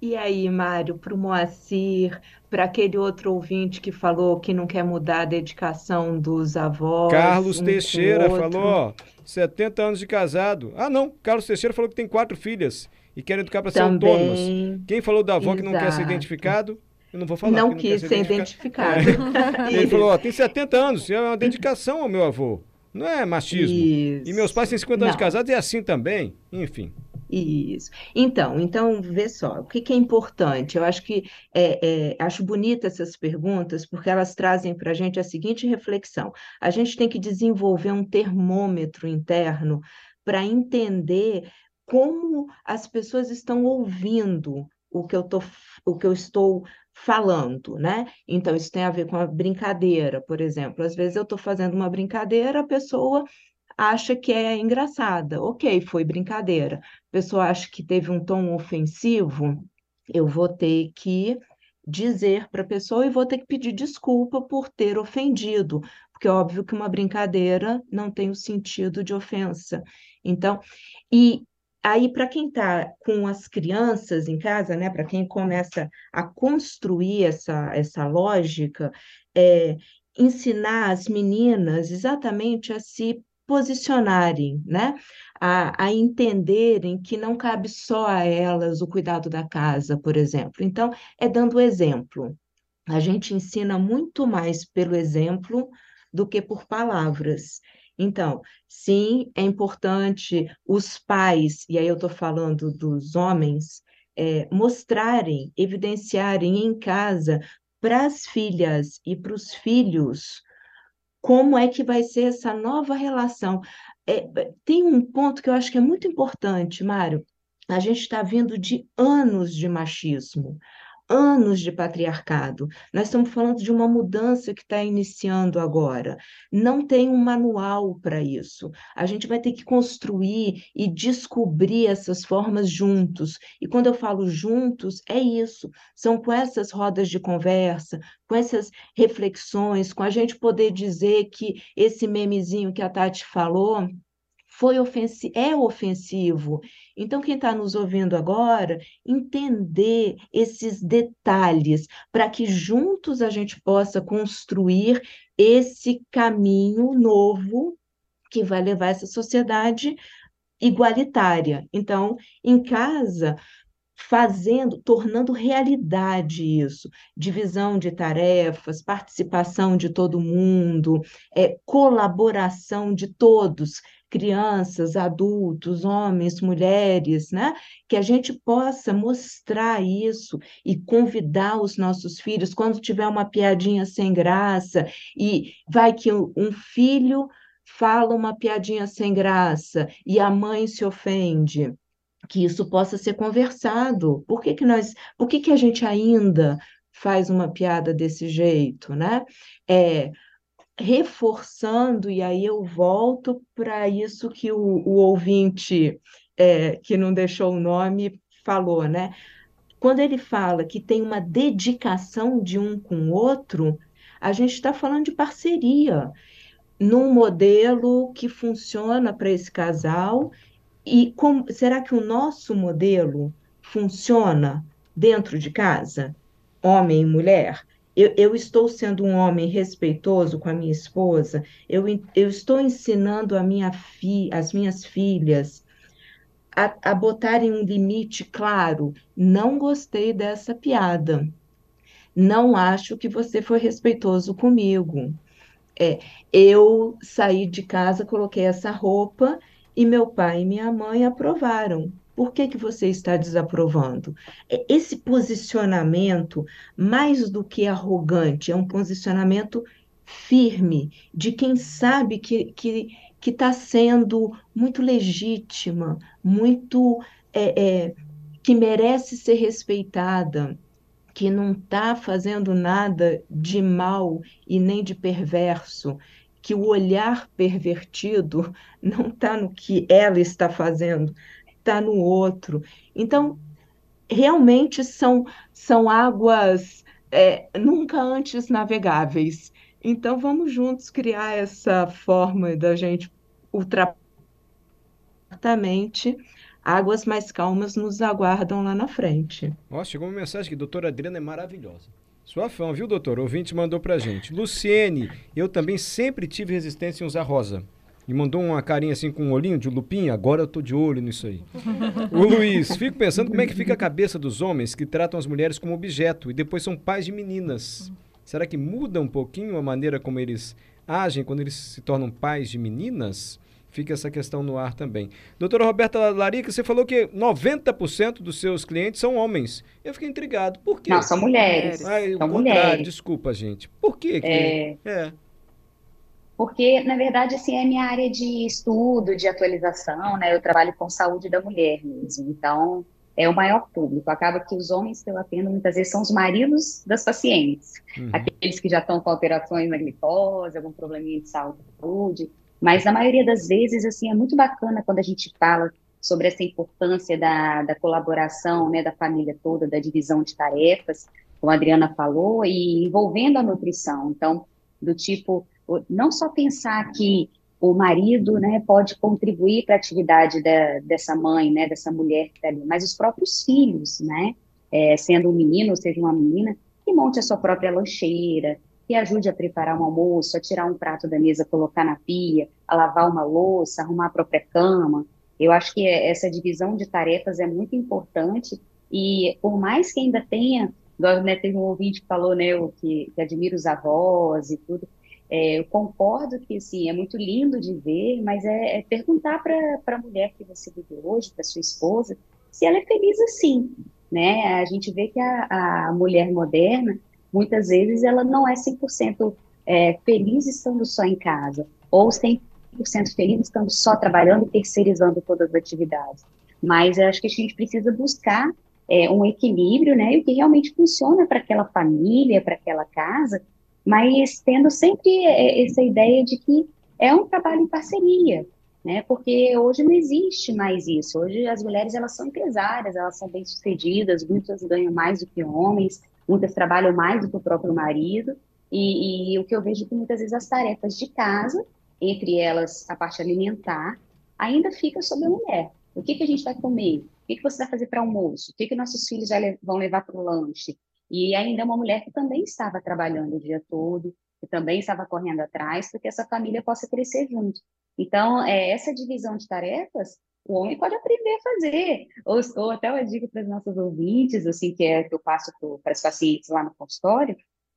E aí, Mário, para o Moacir, para aquele outro ouvinte que falou que não quer mudar a dedicação dos avós. Carlos um Teixeira falou, ó, 70 anos de casado. Ah, não, Carlos Teixeira falou que tem quatro filhas e quer educar para ser autônomas. Quem falou da avó Exato. que não quer ser identificado? Eu não vou falar. Não, quis ser identificado. identificado. É. Ele falou: ó, tem 70 anos, é uma dedicação ao meu avô. Não é machismo. Isso. E meus pais têm 50 não. anos de casados e é assim também. Enfim. Isso. Então, então, vê só, o que, que é importante? Eu acho que é, é, acho bonita essas perguntas, porque elas trazem para a gente a seguinte reflexão: a gente tem que desenvolver um termômetro interno para entender como as pessoas estão ouvindo o que eu, tô, o que eu estou falando, né? Então, isso tem a ver com a brincadeira, por exemplo. Às vezes eu estou fazendo uma brincadeira, a pessoa acha que é engraçada. Ok, foi brincadeira. A pessoa acha que teve um tom ofensivo, eu vou ter que dizer para a pessoa e vou ter que pedir desculpa por ter ofendido, porque é óbvio que uma brincadeira não tem o sentido de ofensa. Então, e Aí, para quem está com as crianças em casa, né, para quem começa a construir essa, essa lógica, é, ensinar as meninas exatamente a se posicionarem, né? A, a, entenderem que não cabe só a elas o cuidado da casa, por exemplo. Então, é dando exemplo. A gente ensina muito mais pelo exemplo do que por palavras. Então, sim, é importante os pais, e aí eu estou falando dos homens, é, mostrarem, evidenciarem em casa para as filhas e para os filhos como é que vai ser essa nova relação. É, tem um ponto que eu acho que é muito importante, Mário. A gente está vindo de anos de machismo. Anos de patriarcado. Nós estamos falando de uma mudança que está iniciando agora. Não tem um manual para isso. A gente vai ter que construir e descobrir essas formas juntos. E quando eu falo juntos, é isso. São com essas rodas de conversa, com essas reflexões, com a gente poder dizer que esse memezinho que a Tati falou foi ofensi é ofensivo. Então, quem está nos ouvindo agora, entender esses detalhes, para que juntos a gente possa construir esse caminho novo que vai levar essa sociedade igualitária. Então, em casa, fazendo, tornando realidade isso, divisão de tarefas, participação de todo mundo, é, colaboração de todos, crianças, adultos, homens, mulheres, né? Que a gente possa mostrar isso e convidar os nossos filhos quando tiver uma piadinha sem graça e vai que um filho fala uma piadinha sem graça e a mãe se ofende que isso possa ser conversado. Por que, que nós, por que, que a gente ainda faz uma piada desse jeito, né? É, reforçando, e aí eu volto para isso que o, o ouvinte é, que não deixou o nome falou, né? Quando ele fala que tem uma dedicação de um com o outro, a gente está falando de parceria, num modelo que funciona para esse casal e como, será que o nosso modelo funciona dentro de casa? Homem e mulher? Eu, eu, estou sendo um homem respeitoso com a minha esposa? Eu, eu estou ensinando a minha fi, as minhas filhas a, a botarem um limite claro? Não gostei dessa piada. Não acho que você foi respeitoso comigo. É, eu saí de casa, coloquei essa roupa e meu pai e minha mãe aprovaram. Por que, que você está desaprovando? É, esse posicionamento, mais do que arrogante, é um posicionamento firme de quem sabe que que está sendo muito legítima, muito é, é, que merece ser respeitada, que não está fazendo nada de mal e nem de perverso, que o olhar pervertido não está no que ela está fazendo, está no outro. Então, realmente são, são águas é, nunca antes navegáveis. Então, vamos juntos criar essa forma da gente ultrapassar águas mais calmas nos aguardam lá na frente. Ó, chegou uma mensagem que a doutora Adriana é maravilhosa. Sua fã, viu, doutor? O ouvinte mandou pra gente. Luciene, eu também sempre tive resistência em usar rosa. E mandou uma carinha assim com um olhinho de lupinha. Agora eu tô de olho nisso aí. o Luiz, fico pensando como é que fica a cabeça dos homens que tratam as mulheres como objeto e depois são pais de meninas. Será que muda um pouquinho a maneira como eles agem quando eles se tornam pais de meninas? Fica essa questão no ar também. Doutora Roberta Larica, você falou que 90% dos seus clientes são homens. Eu fiquei intrigado. Por quê? Não, são mulheres. Ah, são mulheres. Desculpa, gente. Por quê? Que... É... é. Porque, na verdade, assim, é minha área de estudo, de atualização, né? Eu trabalho com saúde da mulher mesmo. Então, é o maior público. Acaba que os homens que eu atendo muitas vezes são os maridos das pacientes. Uhum. Aqueles que já estão com alterações na glicose, algum probleminha de saúde. Mas na maioria das vezes, assim, é muito bacana quando a gente fala sobre essa importância da, da colaboração, né, da família toda, da divisão de tarefas, como a Adriana falou, e envolvendo a nutrição. Então, do tipo, não só pensar que o marido, né, pode contribuir para a atividade da, dessa mãe, né, dessa mulher que está ali, mas os próprios filhos, né, é, sendo um menino ou seja uma menina, que monte a sua própria lancheira, que ajude a preparar um almoço, a tirar um prato da mesa, colocar na pia, a lavar uma louça, arrumar a própria cama. Eu acho que essa divisão de tarefas é muito importante e por mais que ainda tenha, né, teve um ouvinte que falou, né, que, que admira os avós e tudo, é, eu concordo que, sim, é muito lindo de ver, mas é, é perguntar para a mulher que você vive hoje, para sua esposa, se ela é feliz assim, né? A gente vê que a, a mulher moderna, muitas vezes ela não é 100% é, feliz estando só em casa, ou 100% feliz estando só trabalhando e terceirizando todas as atividades. Mas acho que a gente precisa buscar é, um equilíbrio, né, e o que realmente funciona para aquela família, para aquela casa, mas tendo sempre é, essa ideia de que é um trabalho em parceria, né, porque hoje não existe mais isso, hoje as mulheres, elas são empresárias, elas são bem-sucedidas, muitas ganham mais do que homens, muitas trabalham mais do que o próprio marido, e, e o que eu vejo é que muitas vezes as tarefas de casa, entre elas a parte alimentar, ainda fica sobre a mulher. O que, que a gente vai comer? O que, que você vai fazer para almoço? O que, que nossos filhos vão levar para o lanche? E ainda é uma mulher que também estava trabalhando o dia todo, que também estava correndo atrás, para que essa família possa crescer junto. Então, é, essa divisão de tarefas, o homem pode aprender a fazer. Ou, ou até uma dica para os nossos ouvintes, assim, que é que eu passo para os pacientes lá no consultório,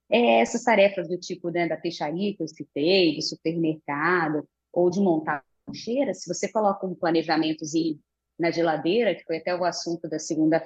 é essas tarefas do tipo né, da peixaria que eu citei, do supermercado, ou de montar cheira, se você coloca um planejamentozinho na geladeira, que foi até o assunto da segunda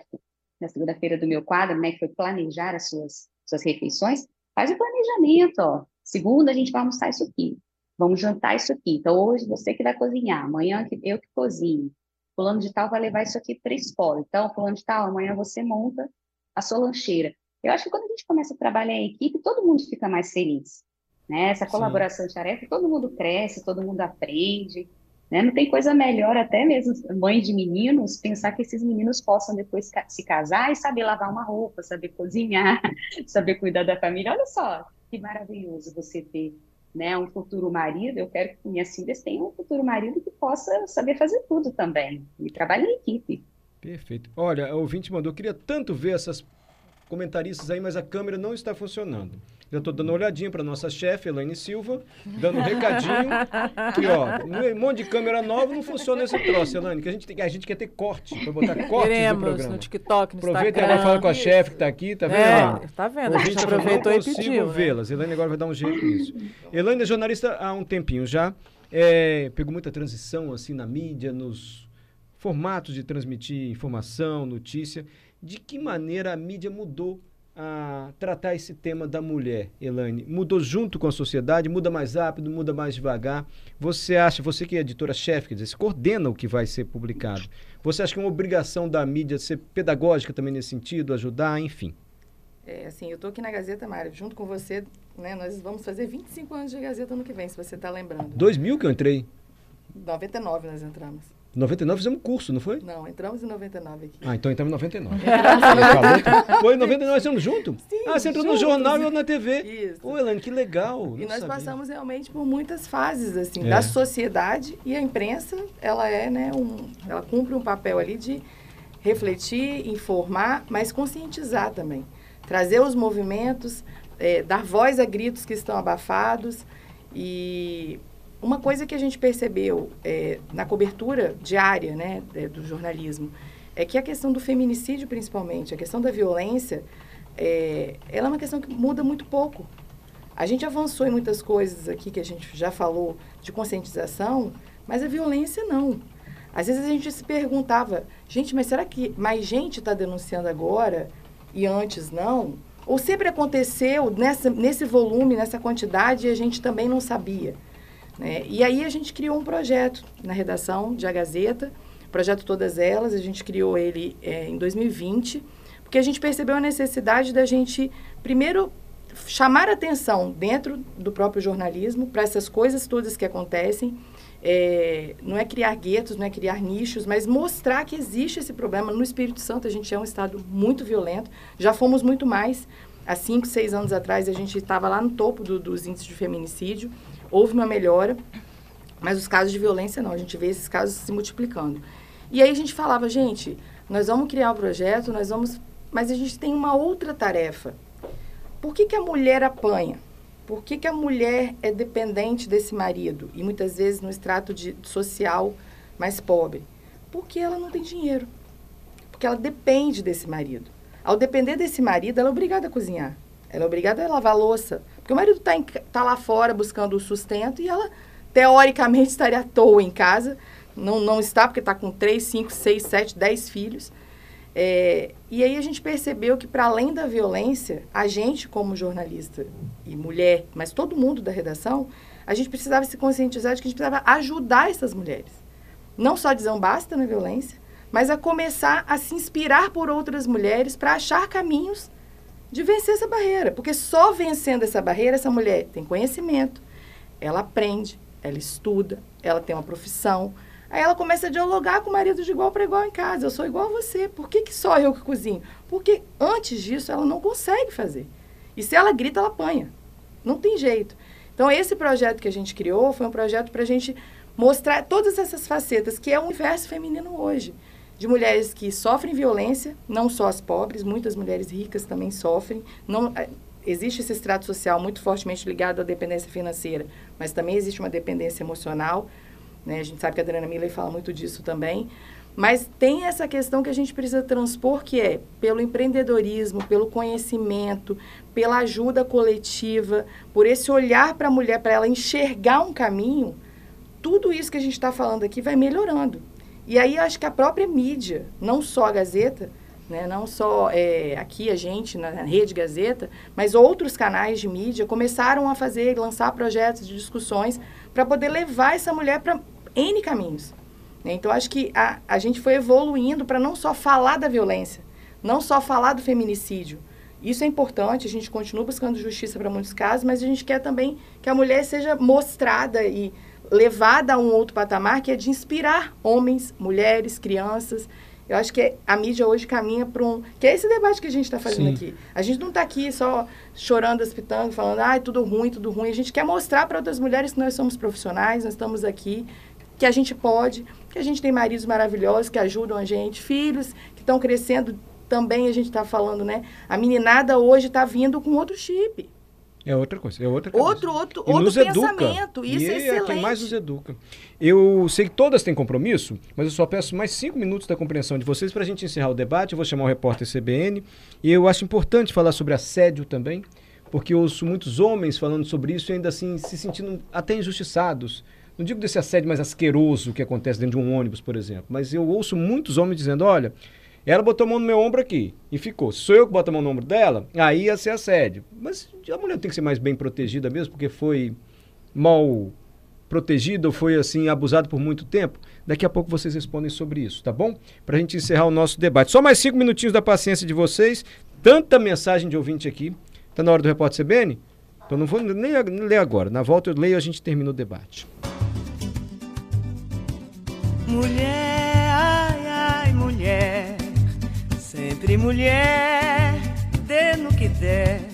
na segunda-feira do meu quadro, né, que foi planejar as suas suas refeições, faz o planejamento, ó. Segunda a gente vai almoçar isso aqui, vamos jantar isso aqui. Então hoje você que vai cozinhar, amanhã eu que cozinho. Fulano de tal vai levar isso aqui para a escola. Então, fulano de tal, amanhã você monta a sua lancheira. Eu acho que quando a gente começa a trabalhar em equipe, todo mundo fica mais feliz. Né? Essa colaboração Sim. de tarefa, todo mundo cresce, todo mundo aprende. Né? Não tem coisa melhor, até mesmo mãe de meninos, pensar que esses meninos possam depois se casar e saber lavar uma roupa, saber cozinhar, saber cuidar da família. Olha só que maravilhoso você ter né, um futuro marido. Eu quero que minhas filhas tenham um futuro marido que possa saber fazer tudo também e trabalhe em equipe. Perfeito. Olha, o ouvinte mandou, eu queria tanto ver essas comentaristas aí, mas a câmera não está funcionando. Já estou dando uma olhadinha para nossa chefe, Elaine Silva, dando um recadinho. que, ó, um monte de câmera nova não funciona esse troço, Elaine, que a gente, tem, a gente quer ter corte, para botar corte no programa. no TikTok, no Aproveita e agora fala com a chefe que está aqui, tá vendo? É, tá vendo, a gente aproveitou e pediu. Né? vê-las. Elaine agora vai dar um jeito nisso. Elaine é jornalista há um tempinho já, é, pegou muita transição assim na mídia, nos formatos de transmitir informação, notícia. De que maneira a mídia mudou a tratar esse tema da mulher, Elaine? Mudou junto com a sociedade? Muda mais rápido? Muda mais devagar? Você acha, você que é editora-chefe, quer dizer, você coordena o que vai ser publicado. Você acha que é uma obrigação da mídia ser pedagógica também nesse sentido, ajudar, enfim? É, assim, eu estou aqui na Gazeta, Mário, junto com você, né, nós vamos fazer 25 anos de Gazeta no que vem, se você está lembrando. 2000 que eu entrei? 99 nós entramos. 99 fizemos curso, não foi? Não, entramos em 99 aqui. Ah, então entramos em 99. Falou, foi em 99, nós estamos juntos? Sim, Ah, você entrou juntos. no jornal e eu na TV. Isso. Ô, Elaine, que legal. E nós sabia. passamos realmente por muitas fases, assim, é. da sociedade e a imprensa, ela é, né, um, ela cumpre um papel ali de refletir, informar, mas conscientizar também. Trazer os movimentos, é, dar voz a gritos que estão abafados e uma coisa que a gente percebeu é, na cobertura diária né, é, do jornalismo é que a questão do feminicídio, principalmente, a questão da violência, é, ela é uma questão que muda muito pouco. A gente avançou em muitas coisas aqui que a gente já falou de conscientização, mas a violência não. Às vezes a gente se perguntava, gente, mas será que mais gente está denunciando agora e antes não? Ou sempre aconteceu nessa, nesse volume, nessa quantidade e a gente também não sabia? Né? E aí a gente criou um projeto na redação de A Gazeta, projeto Todas Elas, a gente criou ele é, em 2020, porque a gente percebeu a necessidade da gente, primeiro, chamar atenção dentro do próprio jornalismo para essas coisas todas que acontecem, é, não é criar guetos, não é criar nichos, mas mostrar que existe esse problema. No Espírito Santo, a gente é um estado muito violento, já fomos muito mais. Há cinco, seis anos atrás, a gente estava lá no topo do, dos índices de feminicídio houve uma melhora, mas os casos de violência não, a gente vê esses casos se multiplicando. E aí a gente falava, gente, nós vamos criar um projeto, nós vamos, mas a gente tem uma outra tarefa. Por que, que a mulher apanha? Por que, que a mulher é dependente desse marido? E muitas vezes no extrato de, social mais pobre? Porque ela não tem dinheiro. Porque ela depende desse marido. Ao depender desse marido, ela é obrigada a cozinhar. Ela é obrigada a lavar louça. Porque o marido está tá lá fora buscando o sustento e ela, teoricamente, estaria à toa em casa. Não, não está, porque está com 3, 5, 6, 7, 10 filhos. É, e aí a gente percebeu que, para além da violência, a gente, como jornalista e mulher, mas todo mundo da redação, a gente precisava se conscientizar de que a gente precisava ajudar essas mulheres. Não só dizer um basta na violência, mas a começar a se inspirar por outras mulheres para achar caminhos de vencer essa barreira. Porque só vencendo essa barreira, essa mulher tem conhecimento, ela aprende, ela estuda, ela tem uma profissão. Aí ela começa a dialogar com o marido de igual para igual em casa. Eu sou igual a você. Por que, que só eu que cozinho? Porque antes disso ela não consegue fazer. E se ela grita, ela apanha. Não tem jeito. Então, esse projeto que a gente criou foi um projeto para a gente mostrar todas essas facetas, que é o universo feminino hoje. De mulheres que sofrem violência, não só as pobres, muitas mulheres ricas também sofrem. Não, é, existe esse extrato social muito fortemente ligado à dependência financeira, mas também existe uma dependência emocional. Né? A gente sabe que a Adriana Miller fala muito disso também. Mas tem essa questão que a gente precisa transpor, que é pelo empreendedorismo, pelo conhecimento, pela ajuda coletiva, por esse olhar para a mulher, para ela enxergar um caminho, tudo isso que a gente está falando aqui vai melhorando. E aí acho que a própria mídia, não só a Gazeta, né, não só é, aqui a gente na Rede Gazeta, mas outros canais de mídia começaram a fazer, lançar projetos de discussões para poder levar essa mulher para N caminhos. Né? Então, acho que a, a gente foi evoluindo para não só falar da violência, não só falar do feminicídio. Isso é importante, a gente continua buscando justiça para muitos casos, mas a gente quer também que a mulher seja mostrada e levada a um outro patamar, que é de inspirar homens, mulheres, crianças. Eu acho que a mídia hoje caminha para um. Que é esse debate que a gente está fazendo Sim. aqui. A gente não está aqui só chorando as pitangas, falando, ah, tudo ruim, tudo ruim. A gente quer mostrar para outras mulheres que nós somos profissionais, nós estamos aqui, que a gente pode, que a gente tem maridos maravilhosos que ajudam a gente, filhos que estão crescendo também, a gente está falando, né? A meninada hoje está vindo com outro chip. É outra coisa, é outra coisa. Outro, outro, outro pensamento. Educa. Isso e é excelente. É quem mais nos educa. Eu sei que todas têm compromisso, mas eu só peço mais cinco minutos da compreensão de vocês para a gente encerrar o debate. Eu vou chamar o repórter CBN. E eu acho importante falar sobre assédio também, porque eu ouço muitos homens falando sobre isso e ainda assim se sentindo até injustiçados não digo desse assédio mais asqueroso que acontece dentro de um ônibus, por exemplo, mas eu ouço muitos homens dizendo: olha, ela botou a mão no meu ombro aqui e ficou. Se sou eu que boto a mão no ombro dela, aí ia ser assédio. Mas a mulher tem que ser mais bem protegida mesmo, porque foi mal protegida ou foi assim abusada por muito tempo. Daqui a pouco vocês respondem sobre isso, tá bom? Para a gente encerrar o nosso debate. Só mais cinco minutinhos da paciência de vocês. Tanta mensagem de ouvinte aqui. Tá na hora do repórter CBN? Então não vou nem ler agora. Na volta eu leio e a gente termina o debate. Mulher, mulher, dê no que der.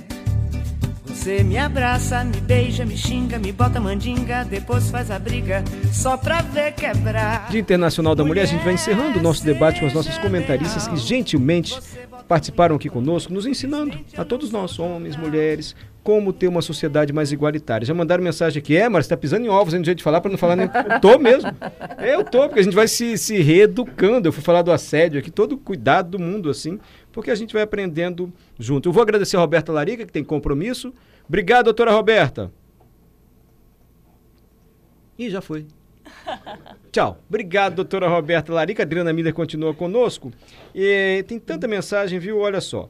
Você me abraça, me beija, me xinga, me bota mandinga, depois faz a briga só pra ver quebrar. Dia Internacional da Mulher, a gente vai encerrando o nosso debate com as nossas comentaristas que gentilmente participaram aqui conosco, nos ensinando, a todos nós, homens, mulheres, como ter uma sociedade mais igualitária. Já mandaram mensagem aqui, é, mas você tá pisando em ovos, hein, do jeito de falar, para não falar nem... Eu tô mesmo. Eu tô, porque a gente vai se, se reeducando. Eu fui falar do assédio aqui, todo cuidado do mundo, assim, porque a gente vai aprendendo junto. Eu vou agradecer a Roberta Larica, que tem compromisso. Obrigado, doutora Roberta. Ih, já foi. Tchau. Obrigado, doutora Roberta Larica. A Adriana Miller continua conosco. E tem tanta mensagem, viu? Olha só.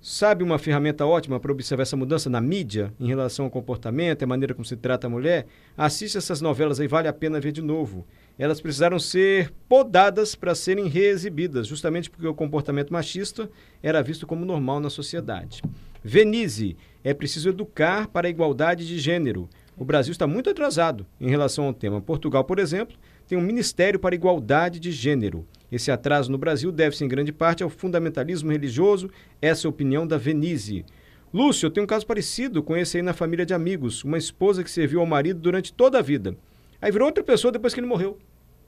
Sabe uma ferramenta ótima para observar essa mudança na mídia em relação ao comportamento e a maneira como se trata a mulher? Assiste essas novelas aí, vale a pena ver de novo. Elas precisaram ser podadas para serem reexibidas, justamente porque o comportamento machista era visto como normal na sociedade. Venise, é preciso educar para a igualdade de gênero. O Brasil está muito atrasado em relação ao tema. Portugal, por exemplo, tem um Ministério para a Igualdade de Gênero. Esse atraso no Brasil deve-se em grande parte ao fundamentalismo religioso, essa é a opinião da Venise. Lúcio, eu tenho um caso parecido com esse aí na família de amigos. Uma esposa que serviu ao marido durante toda a vida. Aí virou outra pessoa depois que ele morreu.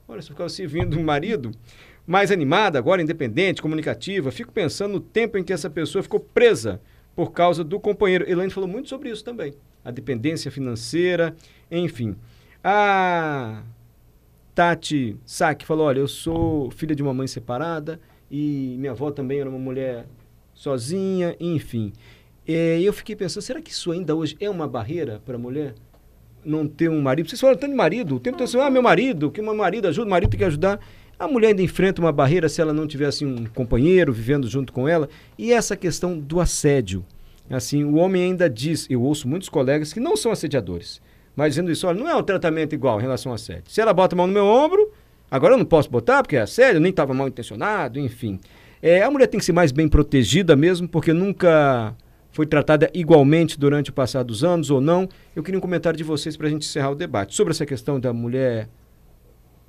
Olha, você ficava servindo um marido mais animada, agora independente, comunicativa. Fico pensando no tempo em que essa pessoa ficou presa por causa do companheiro. Elaine falou muito sobre isso também. A dependência financeira, enfim. A Tati Sack falou: Olha, eu sou filha de uma mãe separada e minha avó também era uma mulher sozinha, enfim. E eu fiquei pensando: será que isso ainda hoje é uma barreira para a mulher? Não ter um marido? Vocês falam tanto de marido, o tempo todo assim, ah, meu marido, que meu marido ajuda, o marido tem que ajudar. A mulher ainda enfrenta uma barreira se ela não tiver assim, um companheiro vivendo junto com ela. E essa questão do assédio. Assim, o homem ainda diz, eu ouço muitos colegas que não são assediadores, mas dizendo isso, olha, não é um tratamento igual em relação a assédio. Se ela bota a mão no meu ombro, Agora eu não posso botar porque é sério, nem estava mal intencionado, enfim. É, a mulher tem que ser mais bem protegida mesmo, porque nunca foi tratada igualmente durante o passar dos anos ou não. Eu queria um comentário de vocês para a gente encerrar o debate sobre essa questão da mulher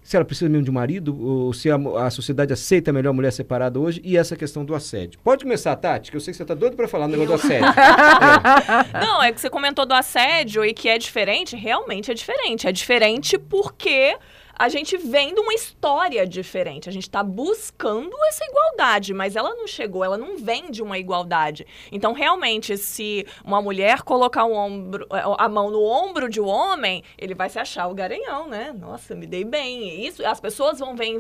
se ela precisa mesmo de um marido, ou se a, a, sociedade aceita melhor a mulher separada hoje, e essa questão do assédio. Pode começar, Tati, que eu sei que você está doido para falar no negócio do assédio. é. Não, é que você comentou do assédio e que é diferente, realmente é diferente. É diferente porque a gente vem de uma história diferente. A gente está buscando essa igualdade, mas ela não chegou, ela não vem de uma igualdade. Então, realmente, se uma mulher colocar um ombro, eh, a mão no ombro de um homem, ele vai se achar o garanhão, né? Nossa, me dei bem. Isso, as pessoas vão ver em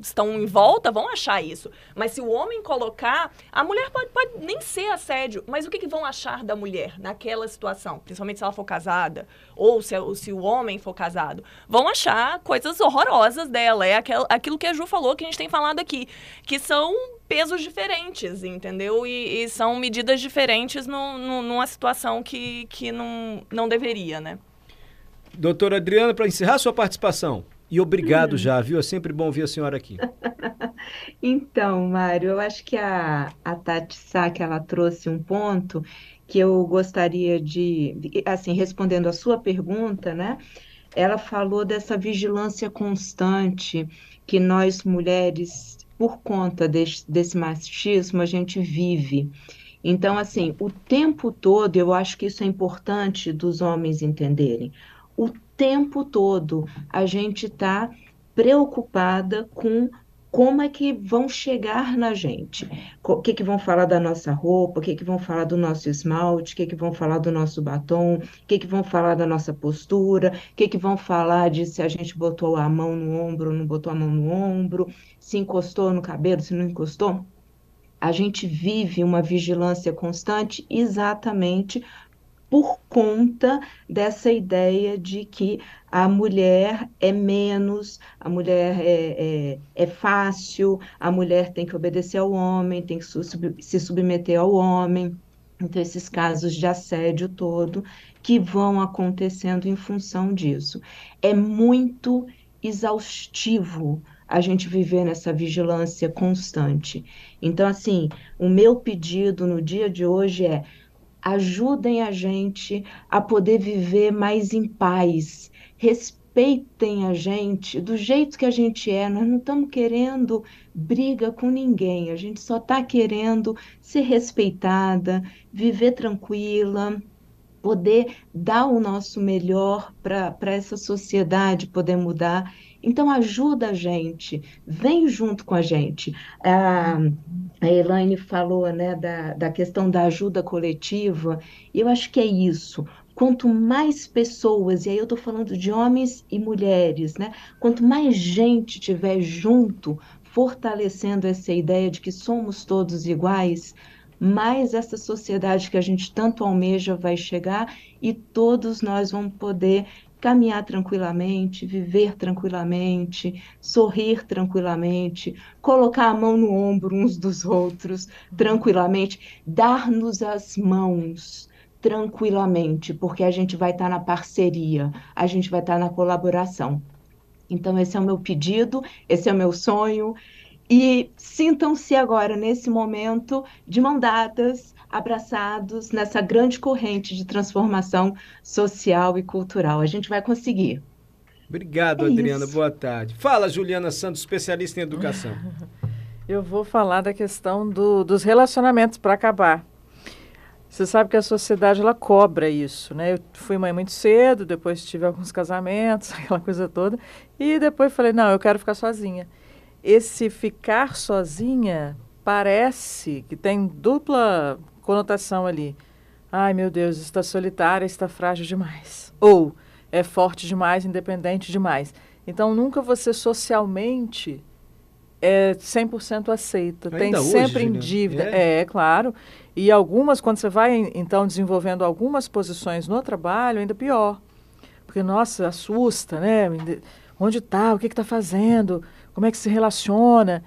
estão em volta, vão achar isso. Mas se o homem colocar, a mulher pode, pode nem ser assédio, mas o que, que vão achar da mulher naquela situação? Principalmente se ela for casada, ou se, ou se o homem for casado. Vão achar coisas horrorosas dela. É aquel, aquilo que a Ju falou, que a gente tem falado aqui, que são pesos diferentes, entendeu? E, e são medidas diferentes no, no, numa situação que, que não, não deveria, né? Doutora Adriana, para encerrar sua participação. E obrigado já, viu? É sempre bom ver a senhora aqui. então, Mário, eu acho que a, a Tati Sá, que ela trouxe um ponto que eu gostaria de, assim, respondendo a sua pergunta, né? Ela falou dessa vigilância constante que nós mulheres, por conta desse, desse machismo, a gente vive. Então, assim, o tempo todo, eu acho que isso é importante dos homens entenderem. O tempo todo a gente está preocupada com como é que vão chegar na gente? O que, que vão falar da nossa roupa? O que, que vão falar do nosso esmalte? O que, que vão falar do nosso batom? O que, que vão falar da nossa postura? O que, que vão falar de se a gente botou a mão no ombro ou não botou a mão no ombro? Se encostou no cabelo, se não encostou? A gente vive uma vigilância constante exatamente por conta dessa ideia de que a mulher é menos, a mulher é, é, é, fácil, a mulher tem que obedecer ao homem, tem que se submeter ao homem. Então, esses casos de assédio todo que vão acontecendo em função disso. É muito exaustivo a gente viver nessa vigilância constante. Então, assim, o meu pedido no dia de hoje é ajudem a gente a poder viver mais em paz, respeitem a gente do jeito que a gente é. Nós não estamos querendo briga com ninguém, a gente só está querendo ser respeitada, viver tranquila, poder dar o nosso melhor para essa sociedade poder mudar. Então, ajuda a gente, vem junto com a gente. A, a Elaine falou né, da, da questão da ajuda coletiva, e eu acho que é isso. Quanto mais pessoas, e aí eu estou falando de homens e mulheres, né? Quanto mais gente tiver junto, fortalecendo essa ideia de que somos todos iguais, mais essa sociedade que a gente tanto almeja vai chegar e todos nós vamos poder caminhar tranquilamente, viver tranquilamente, sorrir tranquilamente, colocar a mão no ombro uns dos outros tranquilamente, dar-nos as mãos tranquilamente, porque a gente vai estar tá na parceria, a gente vai estar tá na colaboração. Então, esse é o meu pedido, esse é o meu sonho. E sintam-se agora, nesse momento, de mão dadas, abraçados nessa grande corrente de transformação social e cultural. A gente vai conseguir. Obrigado, é Adriana. Isso. Boa tarde. Fala, Juliana Santos, especialista em educação. Eu vou falar da questão do, dos relacionamentos para acabar. Você sabe que a sociedade ela cobra isso, né? Eu fui mãe muito cedo, depois tive alguns casamentos, aquela coisa toda, e depois falei não, eu quero ficar sozinha. Esse ficar sozinha parece que tem dupla conotação ali. Ai, meu Deus, está solitária, está frágil demais. Ou é forte demais, independente demais. Então, nunca você socialmente é 100% aceita. Ainda Tem hoje, sempre em dívida. É. é, claro. E algumas, quando você vai, então, desenvolvendo algumas posições no trabalho, ainda pior. Porque, nossa, assusta, né? Onde está? O que está fazendo? Como é que se relaciona?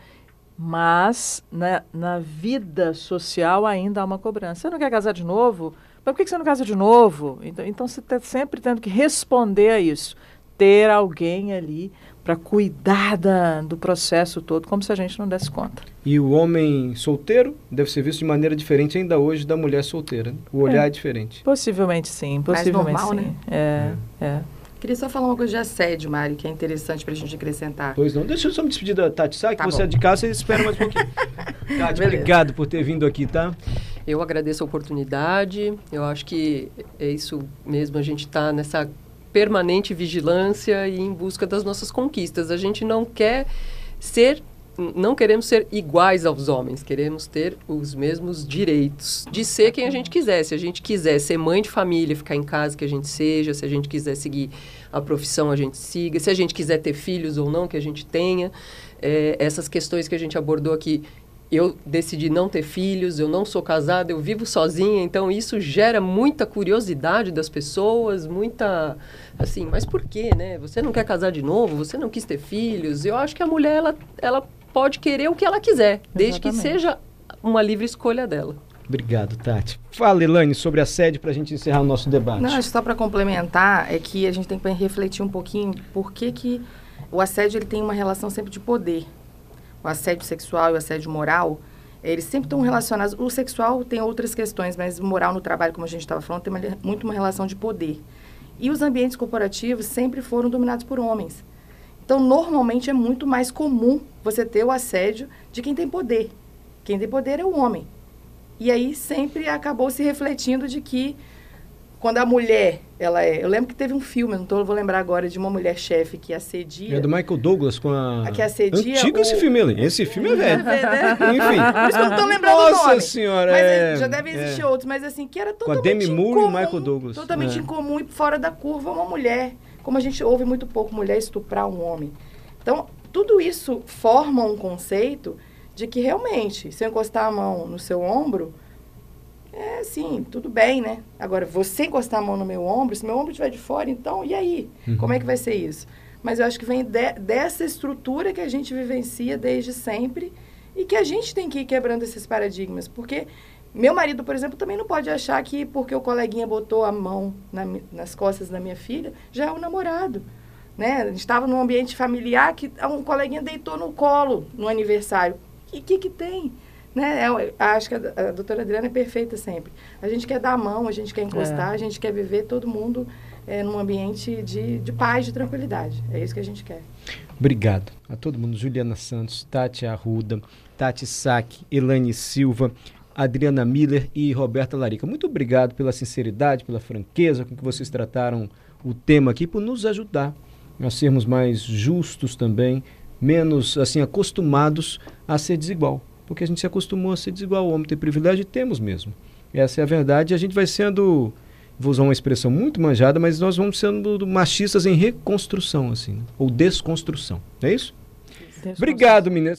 Mas na, na vida social ainda há uma cobrança. Você não quer casar de novo? Mas por que você não casa de novo? Então, então você está sempre tendo que responder a isso. ter alguém ali para cuidar da, do processo todo, como se a gente não desse conta. E o homem solteiro deve ser visto de maneira diferente ainda hoje da mulher solteira. Né? O olhar é, é diferente. Possivelmente sim, possivelmente normal, sim. Né? É, é. é. Queria só falar uma coisa de assédio, Mari, que é interessante para a gente acrescentar. Pois não. Deixa eu só me despedir da Tati Sá, que tá você bom. é de casa, você espera mais um pouquinho. Tati, Beleza. obrigado por ter vindo aqui, tá? Eu agradeço a oportunidade. Eu acho que é isso mesmo, a gente está nessa permanente vigilância e em busca das nossas conquistas. A gente não quer ser não queremos ser iguais aos homens, queremos ter os mesmos direitos de ser quem a gente quiser. Se a gente quiser ser mãe de família, ficar em casa, que a gente seja. Se a gente quiser seguir a profissão, a gente siga. Se a gente quiser ter filhos ou não, que a gente tenha. É, essas questões que a gente abordou aqui, eu decidi não ter filhos, eu não sou casada, eu vivo sozinha, então isso gera muita curiosidade das pessoas, muita assim, mas por quê, né? Você não quer casar de novo, você não quis ter filhos. Eu acho que a mulher ela, ela pode querer o que ela quiser, desde que seja uma livre escolha dela. Obrigado, Tati. Fala, Elaine, sobre a sede para a gente encerrar o nosso debate. Não, só para complementar, é que a gente tem que refletir um pouquinho por que, que o assédio ele tem uma relação sempre de poder. O assédio sexual e o assédio moral, eles sempre estão relacionados. O sexual tem outras questões, mas o moral no trabalho, como a gente estava falando, tem uma, muito uma relação de poder. E os ambientes corporativos sempre foram dominados por homens. Então, normalmente é muito mais comum você ter o assédio de quem tem poder. Quem tem poder é o homem. E aí sempre acabou se refletindo de que quando a mulher, ela é. Eu lembro que teve um filme, não tô, vou lembrar agora, de uma mulher chefe que assedia. É do Michael Douglas com a. a que assedia. Antigo o... esse filme ali. Esse filme é velho. É, né? Enfim. Por isso que eu não tô lembrando Nossa o nome. senhora. Mas é, já deve existir é. outros, mas assim, que era totalmente. Com a Demi Moore incomum, e o Michael Douglas. Totalmente é. incomum e fora da curva uma mulher. Como a gente ouve muito pouco mulher estuprar um homem. Então, tudo isso forma um conceito de que realmente, se eu encostar a mão no seu ombro, é assim, tudo bem, né? Agora, você encostar a mão no meu ombro, se meu ombro estiver de fora, então, e aí? Uhum. Como é que vai ser isso? Mas eu acho que vem de, dessa estrutura que a gente vivencia desde sempre e que a gente tem que ir quebrando esses paradigmas. Porque meu marido, por exemplo, também não pode achar que porque o coleguinha botou a mão na, nas costas da minha filha, já é o namorado. Né? A gente estava num ambiente familiar que um coleguinha deitou no colo no aniversário. E o que, que tem? Né? Eu, é acho que a, a, doutora Adriana é perfeita sempre. A gente quer dar a mão, a gente quer encostar, é. a gente quer viver todo mundo é, num ambiente de, de paz, de tranquilidade. É isso que a gente quer. Obrigado a todo mundo. Juliana Santos, Tati Arruda, Tati Sack, Elane Silva, Adriana Miller e Roberta Larica. Muito obrigado pela sinceridade, pela franqueza com que vocês trataram o tema aqui, por nos ajudar a sermos mais justos também, menos assim acostumados a ser desigual, porque a gente se acostumou a ser desigual, o homem tem privilégio e temos mesmo. Essa é a verdade, a gente vai sendo, vou usar uma expressão muito manjada, mas nós vamos sendo machistas em reconstrução assim, ou desconstrução. É isso? Obrigado, meninas.